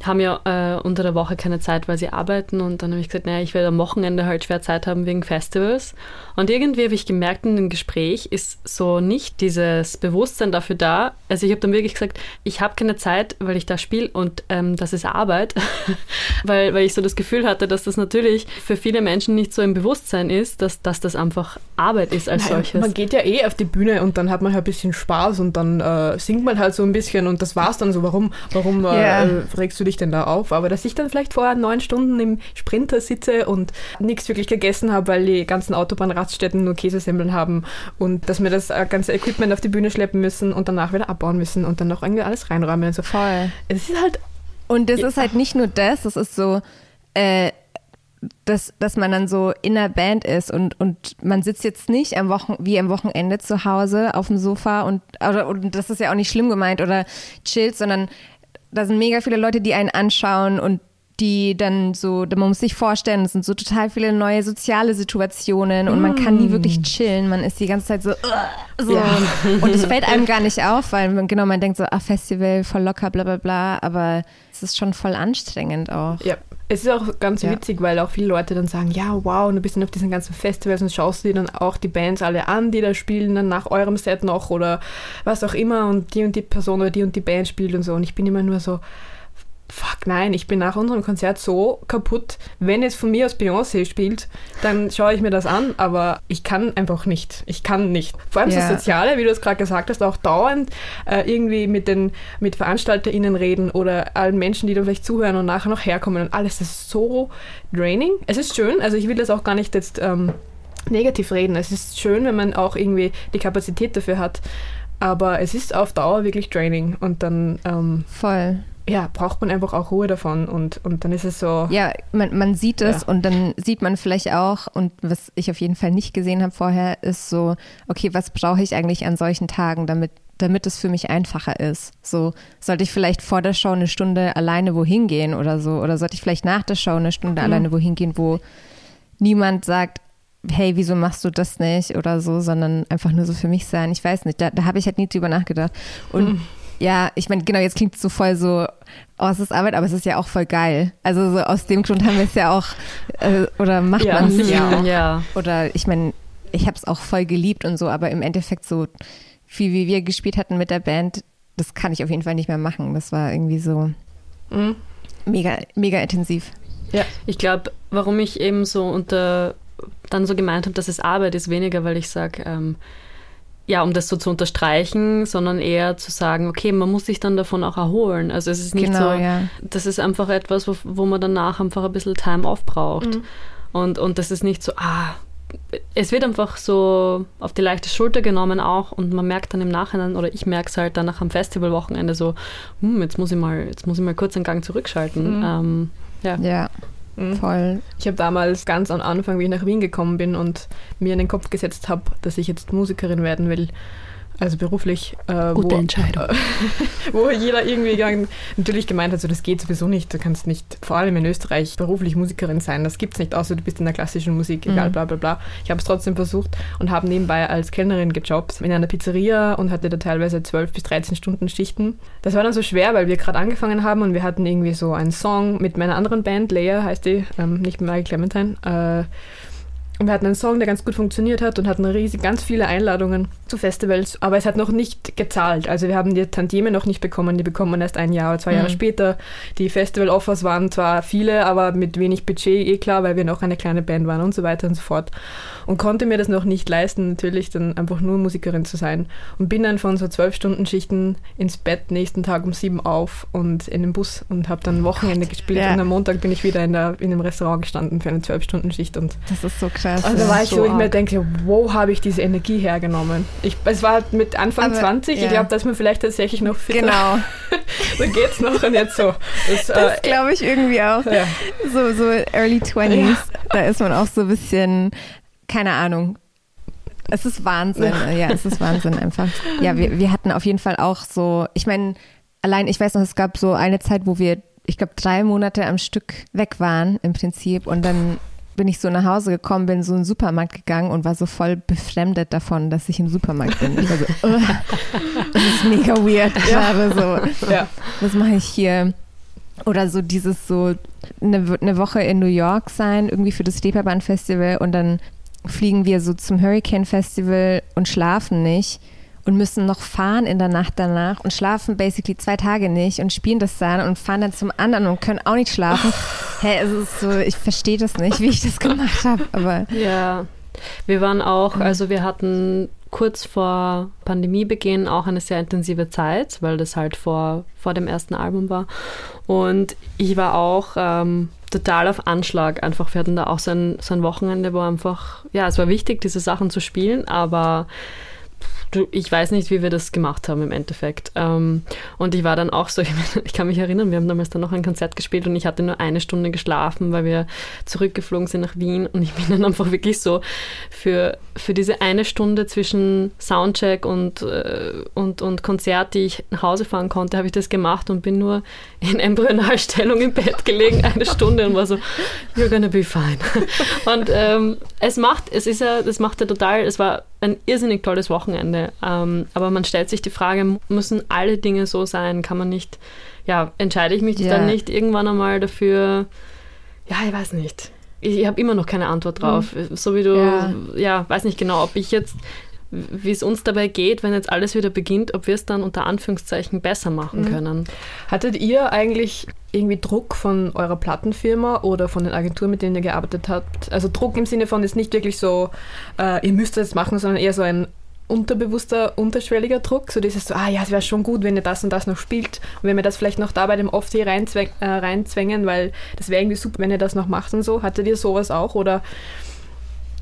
haben ja äh, unter der Woche keine Zeit, weil sie arbeiten und dann habe ich gesagt, naja, ich werde am Wochenende halt schwer Zeit haben wegen Festivals. Und irgendwie habe ich gemerkt in dem Gespräch ist so nicht dieses Bewusstsein dafür da. Also ich habe dann wirklich gesagt, ich habe keine Zeit, weil ich da spiele und ähm, das ist Arbeit, weil, weil ich so das Gefühl hatte, dass das natürlich für viele Menschen nicht so im Bewusstsein ist, dass, dass das einfach Arbeit ist als Naja, solches. Man geht ja eh auf die Bühne und dann hat man halt ein bisschen Spaß und dann äh, singt man halt so ein bisschen und das war's dann so. Warum, warum äh, Ja. äh, regst du dich denn da auf? Aber dass ich dann vielleicht vorher neun Stunden im Sprinter sitze und nichts wirklich gegessen habe, weil die ganzen Autobahnraststätten nur Käsesemmeln haben und dass wir das äh, ganze Equipment auf die Bühne schleppen müssen und danach wieder abbauen müssen und dann noch irgendwie alles reinräumen. Also, Voll. es ist halt Und das Ja. ist halt nicht nur das, das ist so, äh, dass, dass man dann so in der Band ist und, und man sitzt jetzt nicht am Wochen, wie am Wochenende zu Hause auf dem Sofa und, oder, und das ist ja auch nicht schlimm gemeint oder chillt, sondern da sind mega viele Leute, die einen anschauen und die dann so, man muss sich vorstellen, es sind so total viele neue soziale Situationen und man kann nie wirklich chillen. Man ist die ganze Zeit so, so. Ja. und es fällt einem gar nicht auf, weil man, genau, man denkt so, ah, Festival, voll locker, bla bla bla, aber es ist schon voll anstrengend auch. Ja, es ist auch ganz Ja. witzig, weil auch viele Leute dann sagen, ja, wow, und du bist dann auf diesen ganzen Festivals und schaust dir dann auch die Bands alle an, die da spielen, dann nach eurem Set noch oder was auch immer und die und die Person oder die und die Band spielt und so. Und ich bin immer nur so, fuck nein, ich bin nach unserem Konzert so kaputt. Wenn es von mir aus Beyoncé spielt, dann schaue ich mir das an, aber ich kann einfach nicht. Ich kann nicht. Vor allem ja. das Soziale, wie du es gerade gesagt hast, auch dauernd äh, irgendwie mit den mit VeranstalterInnen reden oder allen Menschen, die da vielleicht zuhören und nachher noch herkommen und alles, das ist so draining. Es ist schön, also ich will das auch gar nicht jetzt ähm, negativ reden. Es ist schön, wenn man auch irgendwie die Kapazität dafür hat. Aber es ist auf Dauer wirklich Training und dann ähm, voll ja, braucht man einfach auch Ruhe davon und, und dann ist es so. Ja, man, man sieht es ja. und dann sieht man vielleicht auch, und was ich auf jeden Fall nicht gesehen habe vorher, ist so, okay, was brauche ich eigentlich an solchen Tagen, damit, damit es für mich einfacher ist? So, sollte ich vielleicht vor der Show eine Stunde alleine wohin gehen oder so? Oder sollte ich vielleicht nach der Show eine Stunde mhm. alleine wohin gehen, wo niemand sagt, hey, wieso machst du das nicht oder so, sondern einfach nur so für mich sein. Ich weiß nicht, da, da habe ich halt nie drüber nachgedacht. Und mhm ja, ich meine, genau, jetzt klingt es so voll so, oh, es ist Arbeit, aber es ist ja auch voll geil. Also so aus dem Grund haben wir es ja auch, äh, oder macht ja, man es ja auch. Ja. Oder ich meine, ich habe es auch voll geliebt und so, aber im Endeffekt so viel wie wir gespielt hatten mit der Band, das kann ich auf jeden Fall nicht mehr machen. Das war irgendwie so mhm. mega, mega intensiv. Ja, ich glaube, warum ich eben so unter dann so gemeint habe, dass es Arbeit ist, weniger, weil ich sage, ähm, ja, um das so zu unterstreichen, sondern eher zu sagen, okay, man muss sich dann davon auch erholen. Also es ist nicht genau, so, ja. das ist einfach etwas, wo, wo man danach einfach ein bisschen Time off braucht. Mhm. Und, und das ist nicht so, ah, es wird einfach so auf die leichte Schulter genommen auch und man merkt dann im Nachhinein, oder ich merke es halt dann nach am Festivalwochenende so, hm, jetzt muss ich mal, jetzt muss ich mal kurz einen Gang zurückschalten. Mhm. Ähm, ja. ja. Mhm. Voll. Ich habe damals ganz am Anfang, wie ich nach Wien gekommen bin und mir in den Kopf gesetzt habe, dass ich jetzt Musikerin werden will, also beruflich. Äh, Gute wo, Entscheidung. Äh, wo jeder irgendwie natürlich gemeint hat, so das geht sowieso nicht. Du kannst nicht, vor allem in Österreich, beruflich Musikerin sein. Das gibt es nicht, außer du bist in der klassischen Musik, egal, mhm. bla bla bla. Ich habe es trotzdem versucht und habe nebenbei als Kellnerin gejobbt in einer Pizzeria und hatte da teilweise 12 bis 13 Stunden Schichten. Das war dann so schwer, weil wir gerade angefangen haben und wir hatten irgendwie so einen Song mit meiner anderen Band, Leia heißt die, ähm, nicht Marie Clementine. Äh, und wir hatten einen Song, der ganz gut funktioniert hat und hatten riesig ganz viele Einladungen zu Festivals, aber es hat noch nicht gezahlt. Also wir haben die Tantieme noch nicht bekommen, die bekommen man erst ein Jahr oder zwei mhm. Jahre später. Die Festival-Offers waren zwar viele, aber mit wenig Budget, eh klar, weil wir noch eine kleine Band waren und so weiter und so fort. Und konnte mir das noch nicht leisten, natürlich dann einfach nur Musikerin zu sein. Und bin dann von so zwölf Stunden Schichten ins Bett, nächsten Tag um sieben auf und in den Bus und habe dann Wochenende oh gespielt. Ja. Und am Montag bin ich wieder in, der, in einem Restaurant gestanden für eine zwölf Stunden Schicht. Und das ist so krass krass. Also da war ich so, ich mir denke, wo habe ich diese Energie hergenommen? Ich, es war mit Anfang Aber, 20, ja. ich glaube, dass man vielleicht tatsächlich noch fitter. Genau. da geht's noch und jetzt so. Das, das äh, glaube ich irgendwie auch. Ja. So, so Early 20s, ja. da ist man auch so ein bisschen, keine Ahnung, es ist Wahnsinn. Ja, es ist Wahnsinn einfach. Ja, wir, wir hatten auf jeden Fall auch so, ich meine, allein, ich weiß noch, es gab so eine Zeit, wo wir, ich glaube, drei Monate am Stück weg waren im Prinzip und dann bin ich so nach Hause gekommen, bin so in den Supermarkt gegangen und war so voll befremdet davon, dass ich im Supermarkt bin. Ich war so, oh, das ist mega weird gerade so. Ja. Was mache ich hier? Oder so dieses so eine, eine Woche in New York sein, irgendwie für das Reeperbahn Festival und dann fliegen wir so zum Hurricane Festival und schlafen nicht und müssen noch fahren in der Nacht danach und schlafen basically zwei Tage nicht und spielen das dann und fahren dann zum anderen und können auch nicht schlafen. Hä, hey, es ist so, ich verstehe das nicht, wie ich das gemacht habe, aber. Ja. Wir waren auch, mhm. also wir hatten kurz vor Pandemiebeginn auch eine sehr intensive Zeit, weil das halt vor, vor dem ersten Album war. Und ich war auch ähm, total auf Anschlag. Einfach, wir hatten da auch so ein, so ein Wochenende, wo einfach, ja, es war wichtig, diese Sachen zu spielen, aber ich weiß nicht, wie wir das gemacht haben im Endeffekt. Ähm, und ich war dann auch so, ich kann mich erinnern, wir haben damals dann noch ein Konzert gespielt und ich hatte nur eine Stunde geschlafen, weil wir zurückgeflogen sind nach Wien und ich bin dann einfach wirklich so für, für diese eine Stunde zwischen Soundcheck und, äh, und, und Konzert, die ich nach Hause fahren konnte, habe ich das gemacht und bin nur in Embryonalstellung im Bett gelegen, eine Stunde und war so, you're gonna be fine. Und ähm, es macht, es ist ja, das macht ja total, es war ein irrsinnig tolles Wochenende. Ähm, aber man stellt sich die Frage, müssen alle Dinge so sein? Kann man nicht, ja, entscheide ich mich yeah. dann nicht irgendwann einmal dafür? Ja, ich weiß nicht. Ich, ich habe immer noch keine Antwort drauf. Mhm. So wie du, ja. ja, weiß nicht genau, ob ich jetzt, wie es uns dabei geht, wenn jetzt alles wieder beginnt, ob wir es dann unter Anführungszeichen besser machen mhm. können. Hattet ihr eigentlich irgendwie Druck von eurer Plattenfirma oder von den Agenturen, mit denen ihr gearbeitet habt? Also Druck im Sinne von ist nicht wirklich so, äh, ihr müsst das machen, sondern eher so ein unterbewusster, unterschwelliger Druck. So dieses so, ah ja, es wäre schon gut, wenn ihr das und das noch spielt. Und wenn wir das vielleicht noch da bei dem Off-Day reinzwängen, äh, reinzwängen, weil das wäre irgendwie super, wenn ihr das noch macht und so. Hattet ihr sowas auch oder,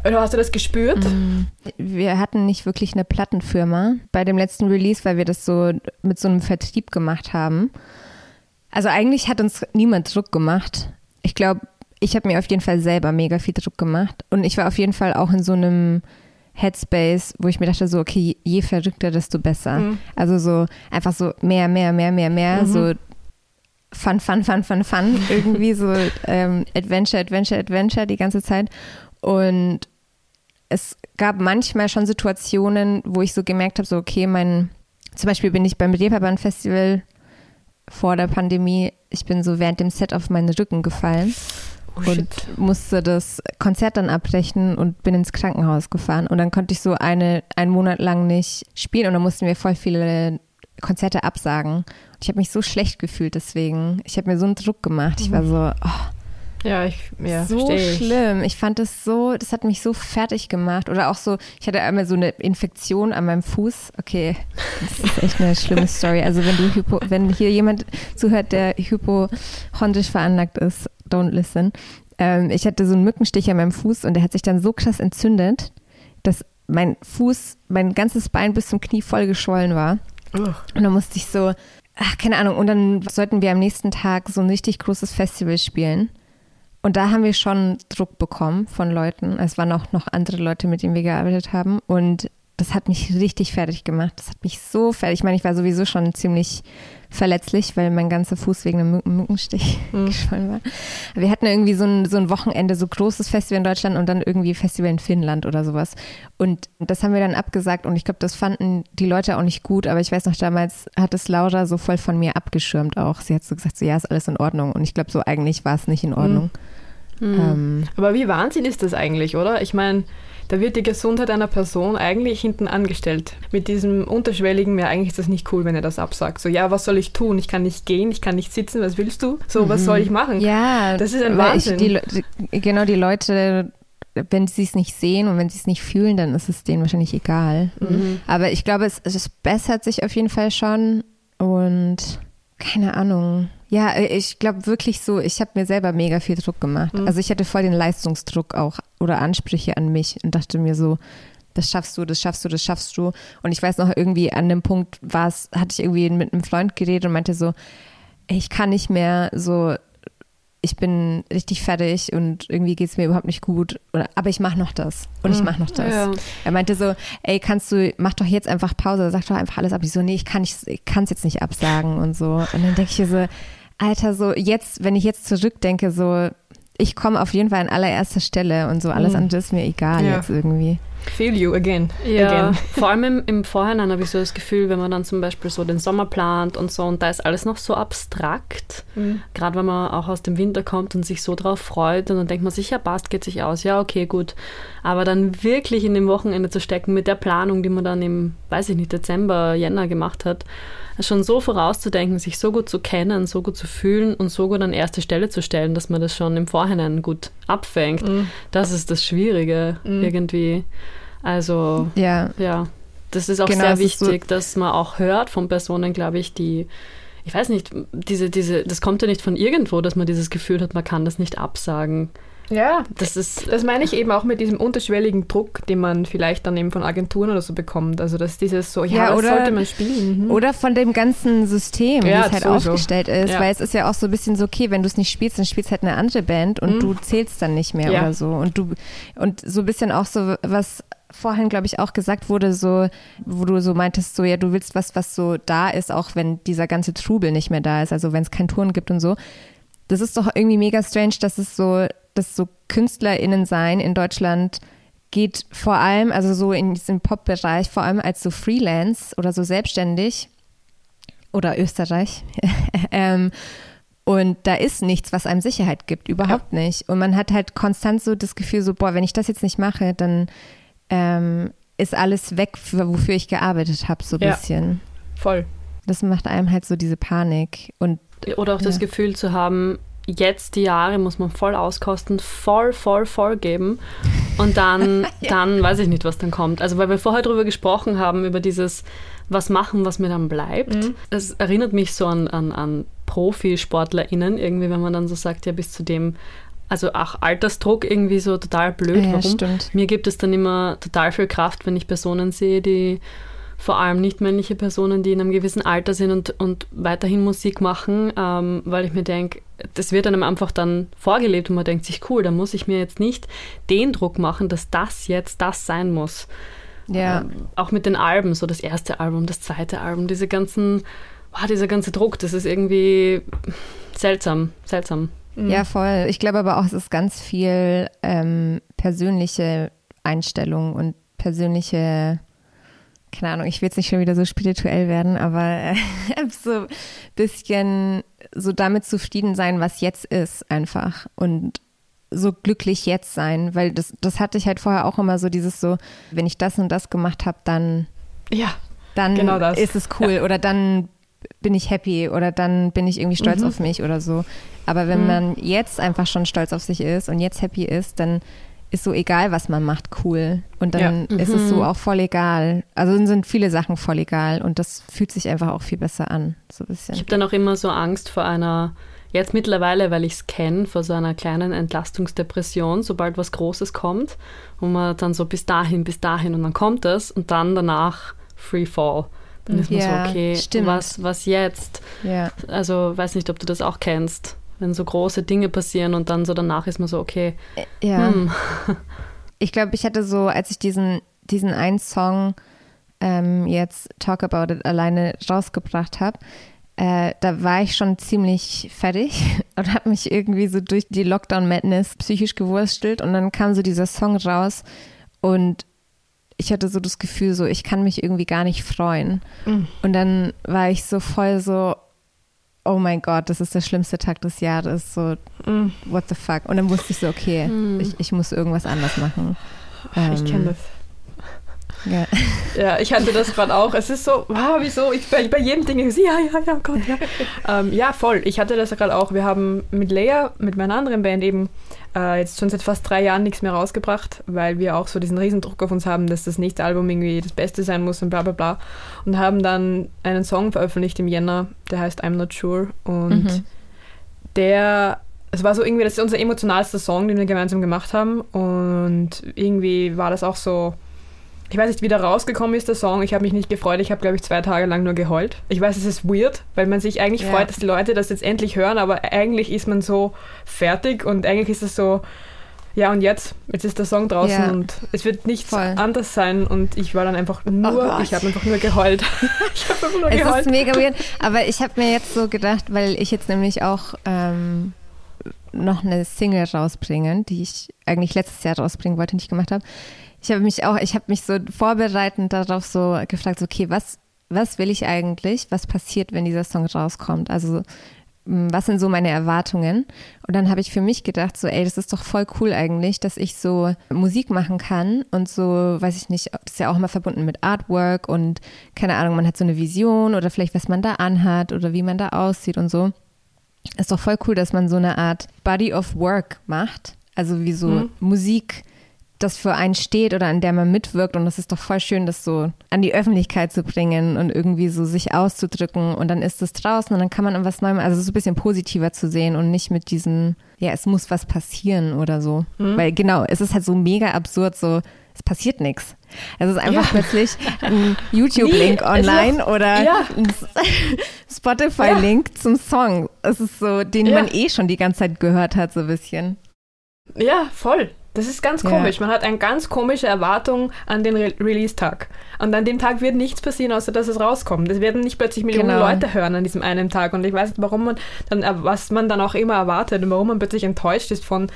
oder hast du das gespürt? Mm, wir hatten nicht wirklich eine Plattenfirma bei dem letzten Release, weil wir das so mit so einem Vertrieb gemacht haben. Also eigentlich hat uns niemand Druck gemacht. Ich glaube, ich habe mir auf jeden Fall selber mega viel Druck gemacht. Und ich war auf jeden Fall auch in so einem Headspace, wo ich mir dachte, so, okay, je verrückter, desto besser. Mhm. Also so einfach so mehr, mehr, mehr, mehr, mehr, mhm. so Fun, Fun, Fun, Fun, Fun, irgendwie so ähm, Adventure, Adventure, Adventure die ganze Zeit. Und es gab manchmal schon Situationen, wo ich so gemerkt habe, so, okay, mein, zum Beispiel bin ich beim Reeperbahn Festival vor der Pandemie, ich bin so während dem Set auf meinen Rücken gefallen. Oh, und musste das Konzert dann abbrechen und bin ins Krankenhaus gefahren. Und dann konnte ich so eine, einen Monat lang nicht spielen und dann mussten wir voll viele Konzerte absagen. Und ich habe mich so schlecht gefühlt deswegen. Ich habe mir so einen Druck gemacht. Ich war mhm. so, oh, ja, ich, ja, so schlimm. Ich fand das so, das hat mich so fertig gemacht. Oder auch so, ich hatte einmal so eine Infektion an meinem Fuß. Okay, das ist echt eine schlimme Story. Also wenn du Hypo, wenn hier jemand zuhört, der hypochondrisch veranlagt ist, don't listen. Ähm, ich hatte so einen Mückenstich an meinem Fuß und der hat sich dann so krass entzündet, dass mein Fuß, mein ganzes Bein bis zum Knie voll geschwollen war. Ugh. Und dann musste ich so, ach, keine Ahnung, und dann sollten wir am nächsten Tag so ein richtig großes Festival spielen. Und da haben wir schon Druck bekommen von Leuten. Es waren auch noch andere Leute, mit denen wir gearbeitet haben. Und das hat mich richtig fertig gemacht. Das hat mich so fertig. Ich meine, ich war sowieso schon ziemlich verletzlich, weil mein ganzer Fuß wegen einem Mückenstich mhm. geschwollen war. Wir hatten irgendwie so ein, so ein Wochenende, so großes Festival in Deutschland und dann irgendwie Festival in Finnland oder sowas. Und das haben wir dann abgesagt und ich glaube, das fanden die Leute auch nicht gut, aber ich weiß noch, damals hat es Laura so voll von mir abgeschirmt auch. Sie hat so gesagt, so ja, ist alles in Ordnung. Und ich glaube, so eigentlich war es nicht in Ordnung. Mhm. Ähm, aber wie Wahnsinn ist das eigentlich, oder? Ich meine, da wird die Gesundheit einer Person eigentlich hinten angestellt. Mit diesem unterschwelligen, ja, eigentlich ist das nicht cool, wenn er das absagt. So, ja, was soll ich tun? Ich kann nicht gehen, ich kann nicht sitzen, was willst du? So, mhm. was soll ich machen? Ja, das ist ein Wahnsinn. Ich, die, genau, die Leute wenn sie es nicht sehen und wenn sie es nicht fühlen, dann ist es denen wahrscheinlich egal. Mhm. Aber ich glaube, es, es bessert sich auf jeden Fall schon und keine Ahnung. Ja, äh, ich glaube wirklich so, ich habe mir selber mega viel Druck gemacht. Mhm. Also ich hatte voll den Leistungsdruck auch oder Ansprüche an mich und dachte mir so, das schaffst du, das schaffst du, das schaffst du. Und ich weiß noch irgendwie an dem Punkt war es, hatte ich irgendwie mit einem Freund geredet und meinte so, ich kann nicht mehr so ich bin richtig fertig und irgendwie geht es mir überhaupt nicht gut. Oder, aber ich mache noch das. Und ich hm. mache noch das. Ja. Er meinte so, ey, kannst du, mach doch jetzt einfach Pause, sag doch einfach alles ab. Ich so, nee, ich kann es jetzt nicht absagen und so. Und dann denke ich so, Alter, so jetzt, wenn ich jetzt zurückdenke, so, ich komme auf jeden Fall an allererster Stelle und so, alles mhm. andere ist mir egal ja. jetzt irgendwie. Feel you again. Ja, again. vor allem im, im Vorhinein habe ich so das Gefühl, wenn man dann zum Beispiel so den Sommer plant und so und da ist alles noch so abstrakt, mhm. gerade wenn man auch aus dem Winter kommt und sich so drauf freut und dann denkt man sich, ja passt, geht sich aus, ja okay, gut. Aber dann wirklich in dem Wochenende zu stecken mit der Planung, die man dann im, weiß ich nicht, Dezember, Jänner gemacht hat, schon so vorauszudenken, sich so gut zu kennen, so gut zu fühlen und so gut an erste Stelle zu stellen, dass man das schon im Vorhinein gut abfängt, mhm. das ist das Schwierige mhm. irgendwie. Also ja, ja das ist auch genau, sehr wichtig, so dass man auch hört von Personen, glaube ich, die ich weiß nicht, diese, diese, das kommt ja nicht von irgendwo, dass man dieses Gefühl hat, man kann das nicht absagen. Ja, das ist. Das meine ich eben auch mit diesem unterschwelligen Druck, den man vielleicht dann eben von Agenturen oder so bekommt. Also dass dieses so, ja, ja oder, sollte man spielen. Mhm. Oder von dem ganzen System, ja, wie es halt so aufgestellt ist. Ja. Weil es ist ja auch so ein bisschen so, okay, wenn du es nicht spielst, dann spielst halt eine andere Band und mhm. du zählst dann nicht mehr oder so. Und du und so ein bisschen auch so, was vorhin, glaube ich, auch gesagt wurde, so, wo du so meintest, so, ja, du willst was, was so da ist, auch wenn dieser ganze Trubel nicht mehr da ist, also wenn es kein Touren gibt und so. Das ist doch irgendwie mega strange, dass es so dass so KünstlerInnen sein in Deutschland geht vor allem, also so in diesem Pop-Bereich, vor allem als so Freelance oder so selbstständig oder Österreich. ähm, und da ist nichts, was einem Sicherheit gibt, überhaupt ja. nicht. Und man hat halt konstant so das Gefühl, so, boah, wenn ich das jetzt nicht mache, dann ähm, ist alles weg, für, wofür ich gearbeitet habe, so ein ja. bisschen. Voll. Das macht einem halt so diese Panik. Und, Oder auch das Gefühl zu haben, jetzt die Jahre muss man voll auskosten, voll, voll, voll geben. Und dann, ja. dann weiß ich nicht, was dann kommt. Also, weil wir vorher darüber gesprochen haben, über dieses was machen, was mir dann bleibt. Mhm. Es erinnert mich so an, an, an ProfisportlerInnen, irgendwie, wenn man dann so sagt, ja, bis zu dem also auch Altersdruck irgendwie so total blöd. Ja, Warum? Stimmt. Mir gibt es dann immer total viel Kraft, wenn ich Personen sehe, die vor allem nicht männliche Personen, die in einem gewissen Alter sind und, und weiterhin Musik machen, ähm, weil ich mir denke, das wird einem einfach dann vorgelebt und man denkt sich, cool, da muss ich mir jetzt nicht den Druck machen, dass das jetzt das sein muss. Ja. Ähm, auch mit den Alben, so das erste Album, das zweite Album, diese ganzen, wow, dieser ganze Druck, das ist irgendwie seltsam, seltsam. Mhm. Ja, voll. Ich glaube aber auch, es ist ganz viel ähm, persönliche Einstellung und persönliche keine Ahnung, ich will jetzt nicht schon wieder so spirituell werden, aber äh, so ein bisschen so damit zufrieden sein, was jetzt ist, einfach. Und so glücklich jetzt sein, weil das, das hatte ich halt vorher auch immer so dieses so, wenn ich das und das gemacht habe, dann, ja, dann genau ist es cool ja. oder dann bin ich happy oder dann bin ich irgendwie stolz mhm. auf mich oder so. Aber wenn mhm. man jetzt einfach schon stolz auf sich ist und jetzt happy ist, dann ist so egal, was man macht, cool. Und dann ja. ist mhm. es so auch voll egal. Also dann sind viele Sachen voll egal und das fühlt sich einfach auch viel besser an. So ein bisschen. Ich habe dann auch immer so Angst vor einer, jetzt mittlerweile, weil ich es kenne, vor so einer kleinen Entlastungsdepression, sobald was Großes kommt, wo man dann so bis dahin, bis dahin und dann kommt es und dann danach Free Fall. Dann ist man ja, so, okay, stimmt. was, was jetzt? Ja. Also weiß nicht, ob du das auch kennst wenn so große Dinge passieren und dann so danach ist man so, okay. Ja. Hm. Ich glaube, ich hatte so, als ich diesen, diesen einen Song ähm, jetzt Talk About It alleine rausgebracht habe, äh, da war ich schon ziemlich fertig und habe mich irgendwie so durch die Lockdown-Madness psychisch gewurstelt und dann kam so dieser Song raus und ich hatte so das Gefühl, so ich kann mich irgendwie gar nicht freuen. Mhm. Und dann war ich so voll so, oh mein Gott, das ist der schlimmste Tag des Jahres, so, mm. what the fuck. Und dann wusste ich so, okay, mm. ich, ich muss irgendwas anders machen. Ähm, ich kenne das. Ja. ja, ich hatte das gerade auch. Es ist so, wow, wieso? Ich bei, bei jedem Ding, ich, ja, ja, ja, Gott, ja. ähm, ja, voll. Ich hatte das gerade auch. Wir haben mit Leia, mit meiner anderen Band eben, äh, jetzt schon seit fast drei Jahren nichts mehr rausgebracht, weil wir auch so diesen Riesendruck auf uns haben, dass das nächste Album irgendwie das Beste sein muss und bla bla bla. Und haben dann einen Song veröffentlicht im Jänner, der heißt I'm Not Sure. Und mhm. der es war so irgendwie, das ist unser emotionalster Song, den wir gemeinsam gemacht haben. Und irgendwie war das auch so, ich weiß nicht, wie da rausgekommen ist, der Song. Ich habe mich nicht gefreut. Ich habe, glaube ich, zwei Tage lang nur geheult. Ich weiß, es ist weird, weil man sich eigentlich ja. freut, dass die Leute das jetzt endlich hören, aber eigentlich ist man so fertig und eigentlich ist es so, ja und jetzt, jetzt ist der Song draußen ja. und es wird nichts Voll. anders sein und ich war dann einfach nur, oh ich habe einfach nur geheult. ich habe einfach nur es geheult. Es ist mega weird, aber ich habe mir jetzt so gedacht, weil ich jetzt nämlich auch ähm, noch eine Single rausbringe, die ich eigentlich letztes Jahr rausbringen wollte, nicht gemacht habe ich habe mich auch, ich habe mich so vorbereitend darauf so gefragt, okay, was, was will ich eigentlich? Was passiert, wenn dieser Song rauskommt? Also was sind so meine Erwartungen? Und dann habe ich für mich gedacht, so, ey, das ist doch voll cool eigentlich, dass ich so Musik machen kann und so, weiß ich nicht, das ist ja auch immer verbunden mit Artwork und keine Ahnung, man hat so eine Vision oder vielleicht was man da anhat oder wie man da aussieht und so. Ist doch voll cool, dass man so eine Art Body of Work macht. Also wie so mhm. Musik das für einen steht oder an der man mitwirkt. Und das ist doch voll schön, das so an die Öffentlichkeit zu bringen und irgendwie so sich auszudrücken. Und dann ist es draußen und dann kann man an was Neuem, also so ein bisschen positiver zu sehen und nicht mit diesem, ja, es muss was passieren oder so. Mhm. Weil genau, es ist halt so mega absurd, so, es passiert nichts. Es ist einfach ja. plötzlich ein YouTube-Link online noch, oder ja. ein Spotify-Link ja. zum Song. Es ist so, den man eh schon die ganze Zeit gehört hat, so ein bisschen. Ja, voll. Das ist ganz komisch. Man hat eine ganz komische Erwartung an den Re Release-Tag. Und an dem Tag wird nichts passieren, außer dass es rauskommt. Es werden nicht plötzlich Millionen genau. Leute hören an diesem einen Tag. Und ich weiß nicht, warum man dann, äh, was man dann auch immer erwartet und warum man plötzlich enttäuscht ist von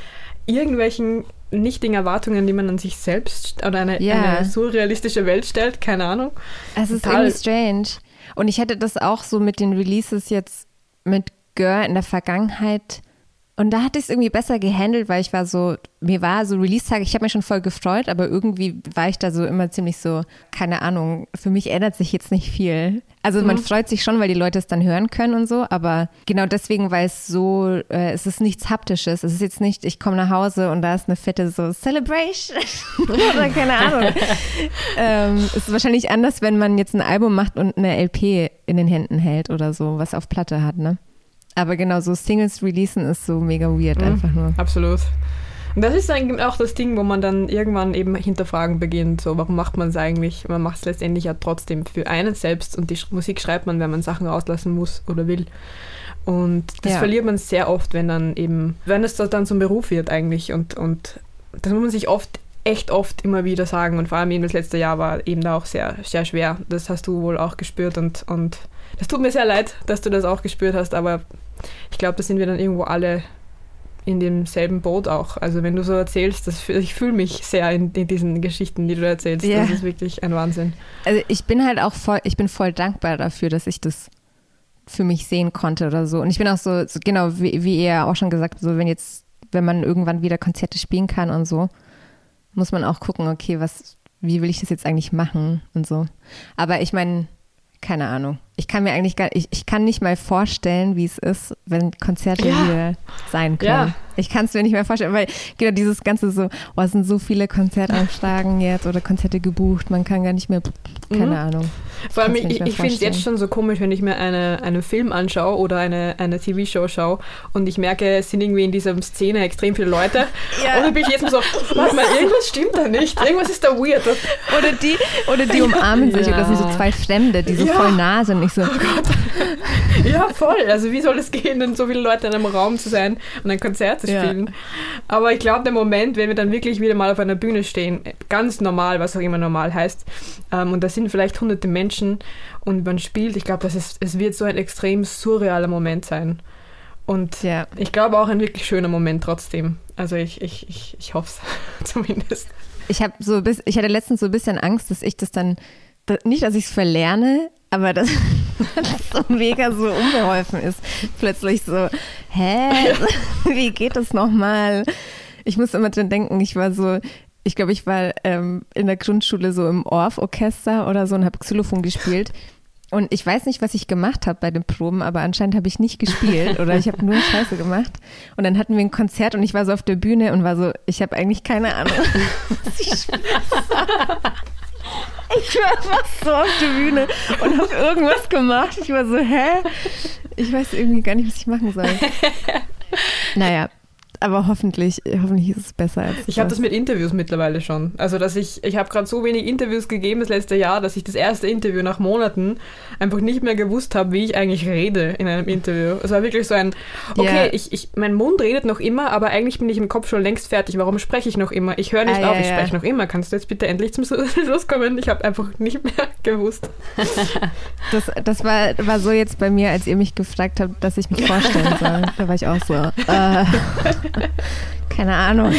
irgendwelchen nichtigen Erwartungen, die man an sich selbst oder eine, ja. eine surrealistische Welt stellt. Keine Ahnung. Es ist Total. irgendwie strange. Und ich hätte das auch so mit den Releases jetzt mit Girl in der Vergangenheit Und da hatte ich es irgendwie besser gehandelt, weil ich war so, mir war so Release-Tag, ich habe mich schon voll gefreut, aber irgendwie war ich da so immer ziemlich so, keine Ahnung, für mich ändert sich jetzt nicht viel. Also man mhm. freut sich schon, weil die Leute es dann hören können und so, aber genau deswegen, weil es so, äh, es ist nichts Haptisches. Es ist jetzt nicht, ich komme nach Hause und da ist eine fette so Celebration oder keine Ahnung. ähm, es ist wahrscheinlich anders, wenn man jetzt ein Album macht und eine LP in den Händen hält oder so, was auf Platte hat, ne? Aber genau, so Singles releasen ist so mega weird mhm, einfach nur. Absolut. Und das ist dann auch das Ding, wo man dann irgendwann eben hinterfragen beginnt, so warum macht man es eigentlich? Man macht es letztendlich ja trotzdem für einen selbst und die Musik schreibt man, wenn man Sachen rauslassen muss oder will. Und das ja. verliert man sehr oft, wenn dann eben, wenn es dann zum Beruf wird eigentlich und, und das muss man sich oft echt oft immer wieder sagen und vor allem eben das letzte Jahr war eben da auch sehr, sehr schwer. Das hast du wohl auch gespürt und, und das tut mir sehr leid, dass du das auch gespürt hast, aber ich glaube, da sind wir dann irgendwo alle in demselben Boot auch. Also wenn du so erzählst, das, ich fühle mich sehr in, in, diesen Geschichten, die du erzählst. Ja. Das ist wirklich ein Wahnsinn. Also ich bin halt auch voll, ich bin voll dankbar dafür, dass ich das für mich sehen konnte oder so. Und ich bin auch so, so genau, wie, wie ihr auch schon gesagt, so wenn jetzt, wenn man irgendwann wieder Konzerte spielen kann und so, muss man auch gucken, okay, was, wie will ich das jetzt eigentlich machen und so. Aber ich meine, keine Ahnung. Ich kann mir eigentlich gar ich, ich kann nicht mal vorstellen, wie es ist, wenn Konzerte ja. wieder sein können. Ja. Ich kann es mir nicht mehr vorstellen, weil genau dieses ganze so, oh, es sind so viele Konzertanfragen jetzt oder Konzerte gebucht, man kann gar nicht mehr, keine mhm. Ahnung. Vor allem, ich, ich finde es jetzt schon so komisch, wenn ich mir eine, einen Film anschaue oder eine, eine TV-Show schaue und ich merke, es sind irgendwie in dieser Szene extrem viele Leute ja. und dann bin ich jetzt so, warte mal, irgendwas stimmt da nicht, irgendwas ist da weird. Oder die, oder die umarmen sich oder sind so zwei Fremde, die so voll nah sind. Ich so, oh Gott. ja, voll. Also wie soll es gehen, denn so viele Leute in einem Raum zu sein und ein Konzert zu spielen? Ja. Aber ich glaube, der Moment, wenn wir dann wirklich wieder mal auf einer Bühne stehen, ganz normal, was auch immer normal heißt, ähm, und da sind vielleicht hunderte Menschen und man spielt, ich glaube, es wird so ein extrem surrealer Moment sein. Und ja. ich glaube auch ein wirklich schöner Moment trotzdem. Also ich, ich, ich, ich hoffe es zumindest. Ich habe so bis, ich hatte letztens so ein bisschen Angst, dass ich das dann, nicht, dass ich es verlerne, aber das, das so mega so unbeholfen ist. Plötzlich so, hä? Wie geht das nochmal? Ich muss immer dran denken, ich war so, ich glaube, ich war ähm, in der Grundschule so im Orff-Orchester oder so und habe Xylophon gespielt. Und ich weiß nicht, was ich gemacht habe bei den Proben, aber anscheinend habe ich nicht gespielt oder ich habe nur Scheiße gemacht. Und dann hatten wir ein Konzert und ich war so auf der Bühne und war so, ich habe eigentlich keine Ahnung, was ich spiele. Ich war fast so auf der Bühne und habe irgendwas gemacht. Ich war so, hä? Ich weiß irgendwie gar nicht, was ich machen soll. Naja, aber hoffentlich, hoffentlich ist es besser als Ich habe das mit Interviews mittlerweile schon. Also, dass ich, ich habe gerade so wenig Interviews gegeben das letzte Jahr, dass ich das erste Interview nach Monaten einfach nicht mehr gewusst habe, wie ich eigentlich rede in einem Interview. Es war wirklich so ein, okay, yeah. ich, ich, mein Mund redet noch immer, aber eigentlich bin ich im Kopf schon längst fertig. Warum spreche ich noch immer? Ich höre nicht ah, auf, ja, ich spreche ja. noch immer. Kannst du jetzt bitte endlich zum Schluss kommen? Ich habe einfach nicht mehr gewusst. das das war, war so jetzt bei mir, als ihr mich gefragt habt, dass ich mich vorstellen soll. Da war ich auch so. Äh. Keine Ahnung.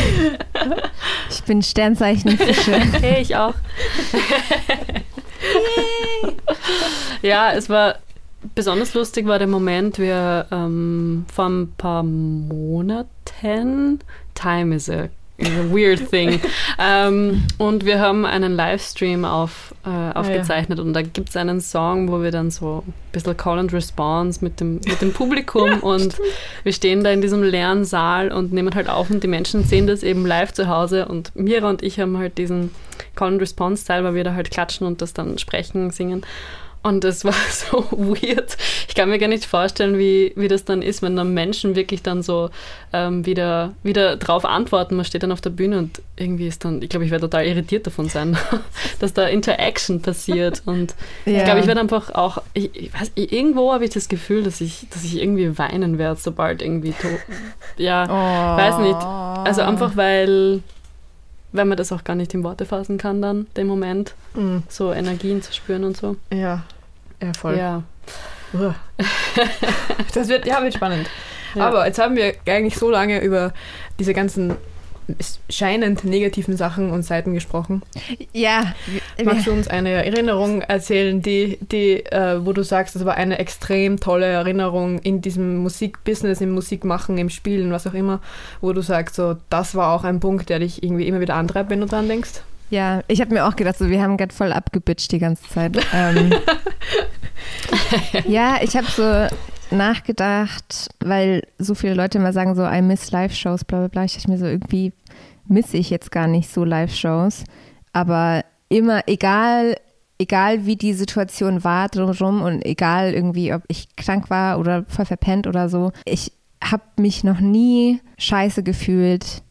Ich bin Sternzeichen Fische. Hey, ich auch. ja, es war besonders lustig war der Moment, wir ähm, vor ein paar Monaten, Time is a weird thing. ähm, und wir haben einen Livestream auf, äh, aufgezeichnet ja. und da gibt es einen Song, wo wir dann so ein bisschen Call and Response mit dem, mit dem Publikum ja, und stimmt. wir stehen da in diesem leeren Saal und nehmen halt auf und die Menschen sehen das eben live zu Hause und Mira und ich haben halt diesen Call and Response Teil, weil wir da halt klatschen und das dann sprechen, singen. Und es war so weird. Ich kann mir gar nicht vorstellen, wie, wie das dann ist, wenn dann Menschen wirklich dann so ähm, wieder, wieder drauf antworten. Man steht dann auf der Bühne und irgendwie ist dann, ich glaube, ich werde total irritiert davon sein, dass da Interaction passiert. Und ja. ich glaube, ich werde einfach auch, ich, ich weiß, irgendwo habe ich das Gefühl, dass ich, dass ich irgendwie weinen werde, sobald irgendwie, ja, oh. weiß nicht. Also einfach, weil wenn man das auch gar nicht in Worte fassen kann dann, den Moment, mhm. so Energien zu spüren und so. Ja, ja voll. Ja. das wird, ja, wird spannend. Ja. Aber jetzt haben wir eigentlich so lange über diese ganzen scheinend negativen Sachen und Seiten gesprochen. Ja. Magst du uns eine Erinnerung erzählen, die, die, äh, wo du sagst, das war eine extrem tolle Erinnerung in diesem Musikbusiness, im Musikmachen, im Spielen, was auch immer, wo du sagst, so, das war auch ein Punkt, der dich irgendwie immer wieder antreibt, wenn du dran denkst? Ja, ich habe mir auch gedacht, so, wir haben gerade voll abgebitcht die ganze Zeit. ähm, ja, ich habe so nachgedacht, weil so viele Leute immer sagen so, I miss Live-Shows, bla bla bla. Ich dachte mir so, irgendwie misse ich jetzt gar nicht so Live-Shows. Aber immer, egal, egal wie die Situation war drumherum und egal irgendwie, ob ich krank war oder voll verpennt oder so, ich habe mich noch nie scheiße gefühlt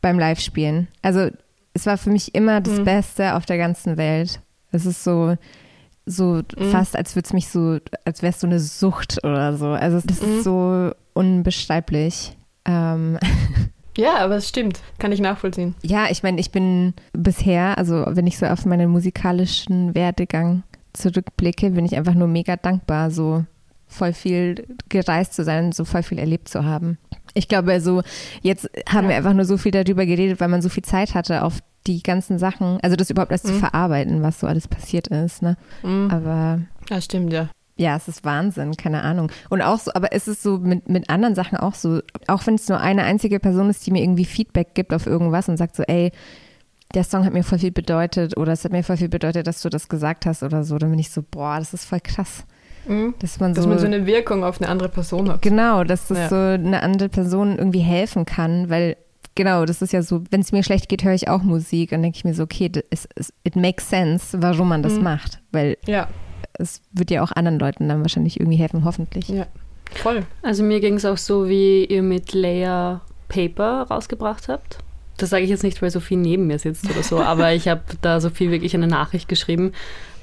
beim Live-Spielen. Also es war für mich immer das mhm. Beste auf der ganzen Welt. Es ist so, so mhm. fast, als würde es mich so, als wäre es so eine Sucht oder so. Also das mhm. ist so unbeschreiblich. Ähm. Ja, aber es stimmt. Kann ich nachvollziehen. Ja, ich meine, ich bin bisher, also wenn ich so auf meinen musikalischen Werdegang zurückblicke, bin ich einfach nur mega dankbar, so voll viel gereist zu sein, so voll viel erlebt zu haben. Ich glaube, so jetzt haben ja. wir einfach nur so viel darüber geredet, weil man so viel Zeit hatte auf die ganzen Sachen, also das überhaupt erst mhm. zu verarbeiten, was so alles passiert ist. Ne? Mhm. Aber ja, stimmt ja. Ja, es ist Wahnsinn, keine Ahnung. Und auch so, aber es ist so mit, mit anderen Sachen auch so, auch wenn es nur eine einzige Person ist, die mir irgendwie Feedback gibt auf irgendwas und sagt so, ey, der Song hat mir voll viel bedeutet oder es hat mir voll viel bedeutet, dass du das gesagt hast oder so, dann bin ich so, boah, das ist voll krass. Mhm. Dass, man so, dass man so eine Wirkung auf eine andere Person hat. Genau, dass das ja. so eine andere Person irgendwie helfen kann, weil genau, das ist ja so, wenn es mir schlecht geht, höre ich auch Musik und denke ich mir so, okay, es, es, it makes sense, warum man das mhm. macht, weil ja. es wird ja auch anderen Leuten dann wahrscheinlich irgendwie helfen, hoffentlich. Ja, voll. Also mir ging es auch so, wie ihr mit Layer Paper rausgebracht habt. Das sage ich jetzt nicht, weil Sophie neben mir sitzt oder so, aber ich habe da Sophie wirklich eine Nachricht geschrieben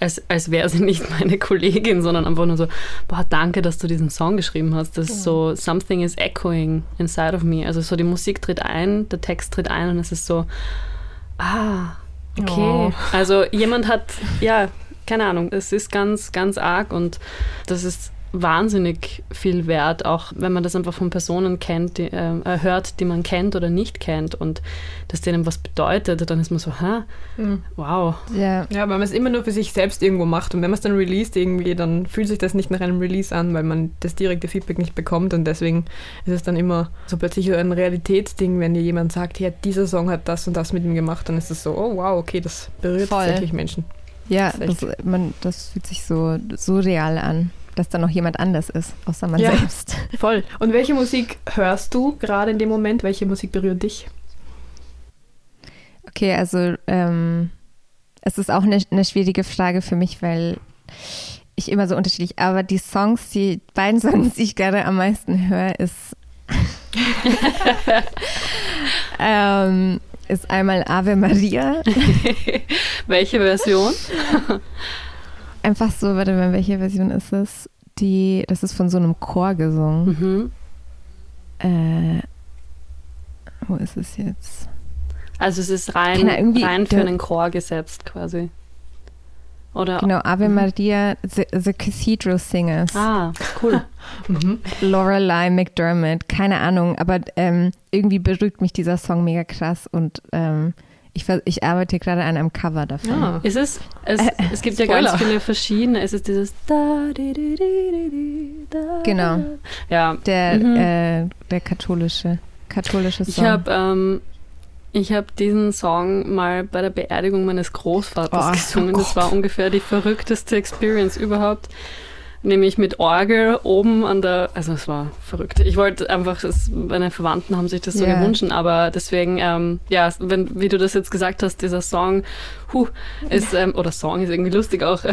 als, als wäre sie nicht meine Kollegin, sondern einfach nur so, boah, danke, dass du diesen Song geschrieben hast. Das ist so, something is echoing inside of me. Also so die Musik tritt ein, der Text tritt ein und es ist so, ah, okay. Oh. Also jemand hat, ja, keine Ahnung, es ist ganz, ganz arg und das ist wahnsinnig viel wert, auch wenn man das einfach von Personen kennt, die, äh, hört, die man kennt oder nicht kennt und das denen was bedeutet, dann ist man so, hä, mhm. wow. Ja. ja, weil man es immer nur für sich selbst irgendwo macht und wenn man es dann released irgendwie, dann fühlt sich das nicht nach einem Release an, weil man das direkte Feedback nicht bekommt und deswegen ist es dann immer so plötzlich so ein Realitätsding, wenn dir jemand sagt, ja, dieser Song hat das und das mit ihm gemacht, dann ist es so, oh wow, okay, das berührt Voll. tatsächlich Menschen. Ja, das, das, man, das fühlt sich so, so real an dass da noch jemand anders ist, außer man ja, selbst. Voll. Und welche Musik hörst du gerade in dem Moment? Welche Musik berührt dich? Okay, also ähm, es ist auch eine, eine schwierige Frage für mich, weil ich immer so unterschiedlich, aber die Songs, die beiden Songs, die ich gerade am meisten höre, ist ähm, ist einmal Ave Maria. Welche Version? Einfach so, warte mal, welche Version ist es? Die, das ist von so einem Chor gesungen. Mhm. Äh, wo ist es jetzt? Also es ist rein, rein für einen Chor gesetzt quasi. Oder genau, Ave mhm. Maria, the, the, Cathedral Singers. Ah, cool. mhm. Lorelei McDermott, keine Ahnung, aber ähm, irgendwie berührt mich dieser Song mega krass und ähm, ich, ich arbeite gerade an einem Cover davon. Ja. Ah. Ist es, es, äh, es gibt Spoiler. ja ganz viele verschiedene. Es ist dieses da, di, di, di, da. Genau. Ja. Der, mhm. äh, der katholische, katholische Song. Ich habe ähm, hab diesen Song mal bei der Beerdigung meines Großvaters oh, gesungen. Oh das war ungefähr die verrückteste Experience überhaupt nämlich mit Orgel oben an der, also es war verrückt. Ich wollte einfach, es, meine Verwandten haben sich das so yeah. gewünscht, aber deswegen, ähm, ja, wenn, wie du das jetzt gesagt hast, dieser Song, huh, ist, ähm, oder Song ist irgendwie lustig auch,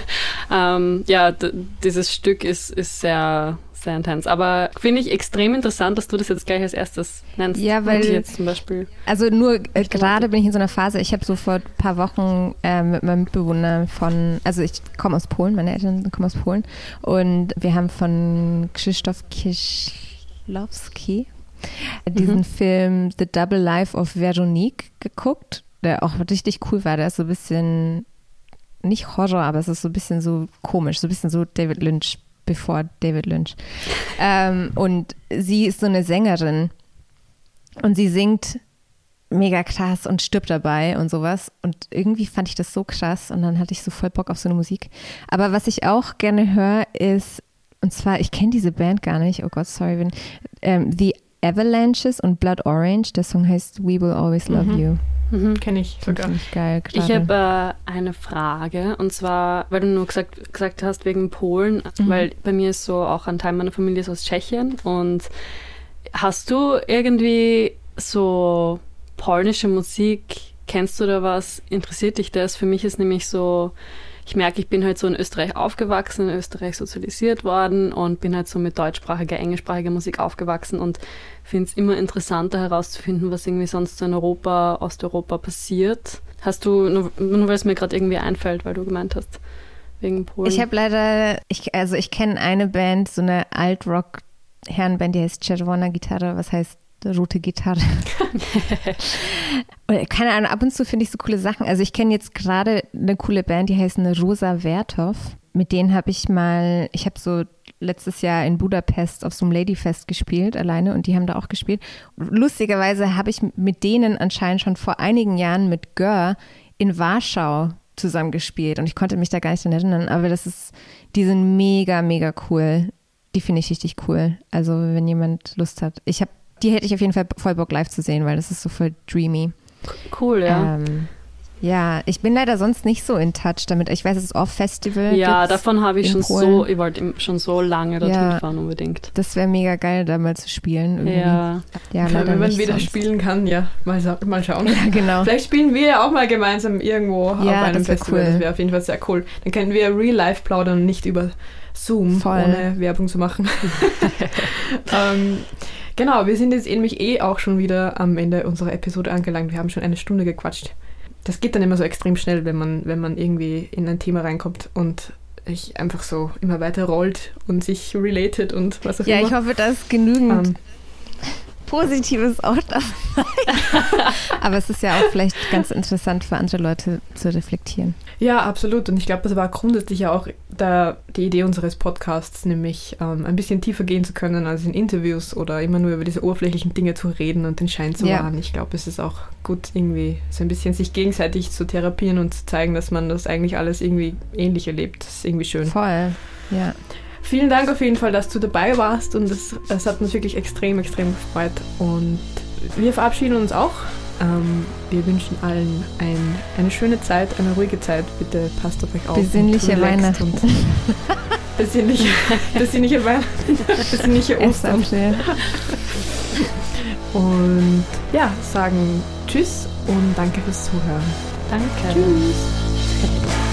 ähm, ja, dieses Stück ist, ist sehr, sehr intens. Aber finde ich extrem interessant, dass du das jetzt gleich als erstes nennst. Ja, weil jetzt zum Beispiel. Also nur äh, gerade bin ich in so einer Phase. Ich habe so vor ein paar Wochen äh, mit meinem Mitbewohner von, also ich komme aus Polen, meine Eltern kommen aus Polen und wir haben von Krzysztof Kieślowski diesen mhm. Film The Double Life of Veronique geguckt, der auch richtig cool war. Der ist so ein bisschen nicht Horror, aber es ist so ein bisschen so komisch, so ein bisschen so David Lynch bevor David Lynch. Ähm, und sie ist so eine Sängerin und sie singt mega krass und stirbt dabei und sowas. Und irgendwie fand ich das so krass und dann hatte ich so voll Bock auf so eine Musik. Aber was ich auch gerne höre, ist, und zwar, ich kenne diese Band gar nicht, oh Gott, sorry, wenn, ähm, The Avalanches und Blood Orange. Der Song heißt We Will Always Love Mhm. You. Mhm, Kenne ich sogar. Finde ich geil. Ich gerade. habe äh, eine Frage und zwar, weil du nur gesagt, gesagt hast wegen Polen, Mhm. weil bei mir ist so auch ein Teil meiner Familie ist aus Tschechien und hast du irgendwie so polnische Musik, kennst du da was, interessiert dich das? Für mich ist nämlich so, ich merke, ich bin halt so in Österreich aufgewachsen, in Österreich sozialisiert worden und bin halt so mit deutschsprachiger, englischsprachiger Musik aufgewachsen und finde es immer interessanter herauszufinden, was irgendwie sonst so in Europa, Osteuropa passiert. Hast du, nur, nur weil es mir gerade irgendwie einfällt, weil du gemeint hast, wegen Polen. Ich habe leider, ich, also ich kenne eine Band, so eine Alt-Rock-Herrenband, die heißt Czerwona Gitarre, was heißt rote Gitarre. Oder keine Ahnung, ab und zu finde ich so coole Sachen. Also ich kenne jetzt gerade eine coole Band, die heißt eine Rosa Vertov. Mit denen habe ich mal, ich habe so letztes Jahr in Budapest auf so einem Ladyfest gespielt, alleine, und die haben da auch gespielt. Lustigerweise habe ich mit denen anscheinend schon vor einigen Jahren mit Gör in Warschau zusammen gespielt und ich konnte mich da gar nicht dran erinnern, aber das ist, die sind mega, mega cool. Die finde ich richtig cool. Also wenn jemand Lust hat. Ich habe, die hätte ich auf jeden Fall voll Bock live zu sehen, weil das ist so voll dreamy. cool, ja. Ähm, ja, ich bin leider sonst nicht so in touch damit. Ich weiß, es ist Off Festival. ja, davon habe ich schon Polen. so, ich wollte schon so lange dorthin Ja. fahren unbedingt. Das wäre mega geil, da mal zu spielen. Irgendwie. Ja, ja wenn man wieder sonst. spielen kann, ja, mal, mal schauen. Ja, genau. Vielleicht spielen wir ja auch mal gemeinsam irgendwo auf Ja, einem das Festival. cool. Das wäre auf jeden Fall sehr cool. Dann können wir real life plaudern und nicht über Zoom, Voll. ohne Werbung zu machen. ähm, genau, wir sind jetzt nämlich eh auch schon wieder am Ende unserer Episode angelangt. Wir haben schon eine Stunde gequatscht. Das geht dann immer so extrem schnell, wenn man, wenn man irgendwie in ein Thema reinkommt und ich einfach so immer weiter rollt und sich related und was auch Ja, immer. ich hoffe, dass genügend Ähm, Positives auch dabei. Aber es ist ja auch vielleicht ganz interessant für andere Leute zu reflektieren. Ja, absolut. Und ich glaube, das war grundsätzlich ja auch der, die Idee unseres Podcasts, nämlich ähm, ein bisschen tiefer gehen zu können als in Interviews oder immer nur über diese oberflächlichen Dinge zu reden und den Schein zu Ja. wahren. Ich glaube, es ist auch gut, irgendwie so ein bisschen sich gegenseitig zu therapieren und zu zeigen, dass man das eigentlich alles irgendwie ähnlich erlebt. Das ist irgendwie schön. Voll. Ja. Vielen Dank auf jeden Fall, dass du dabei warst und es, es hat uns wirklich extrem, extrem gefreut. Und wir verabschieden uns auch. Ähm, wir wünschen allen ein, eine schöne Zeit, eine ruhige Zeit. Bitte passt auf euch auf. Besinnliche Weihnachten. Und besinnliche, besinnliche Weihnachten. Besinnliche. Ostern. Und ja, sagen Tschüss und danke fürs Zuhören. danke. Tschüss.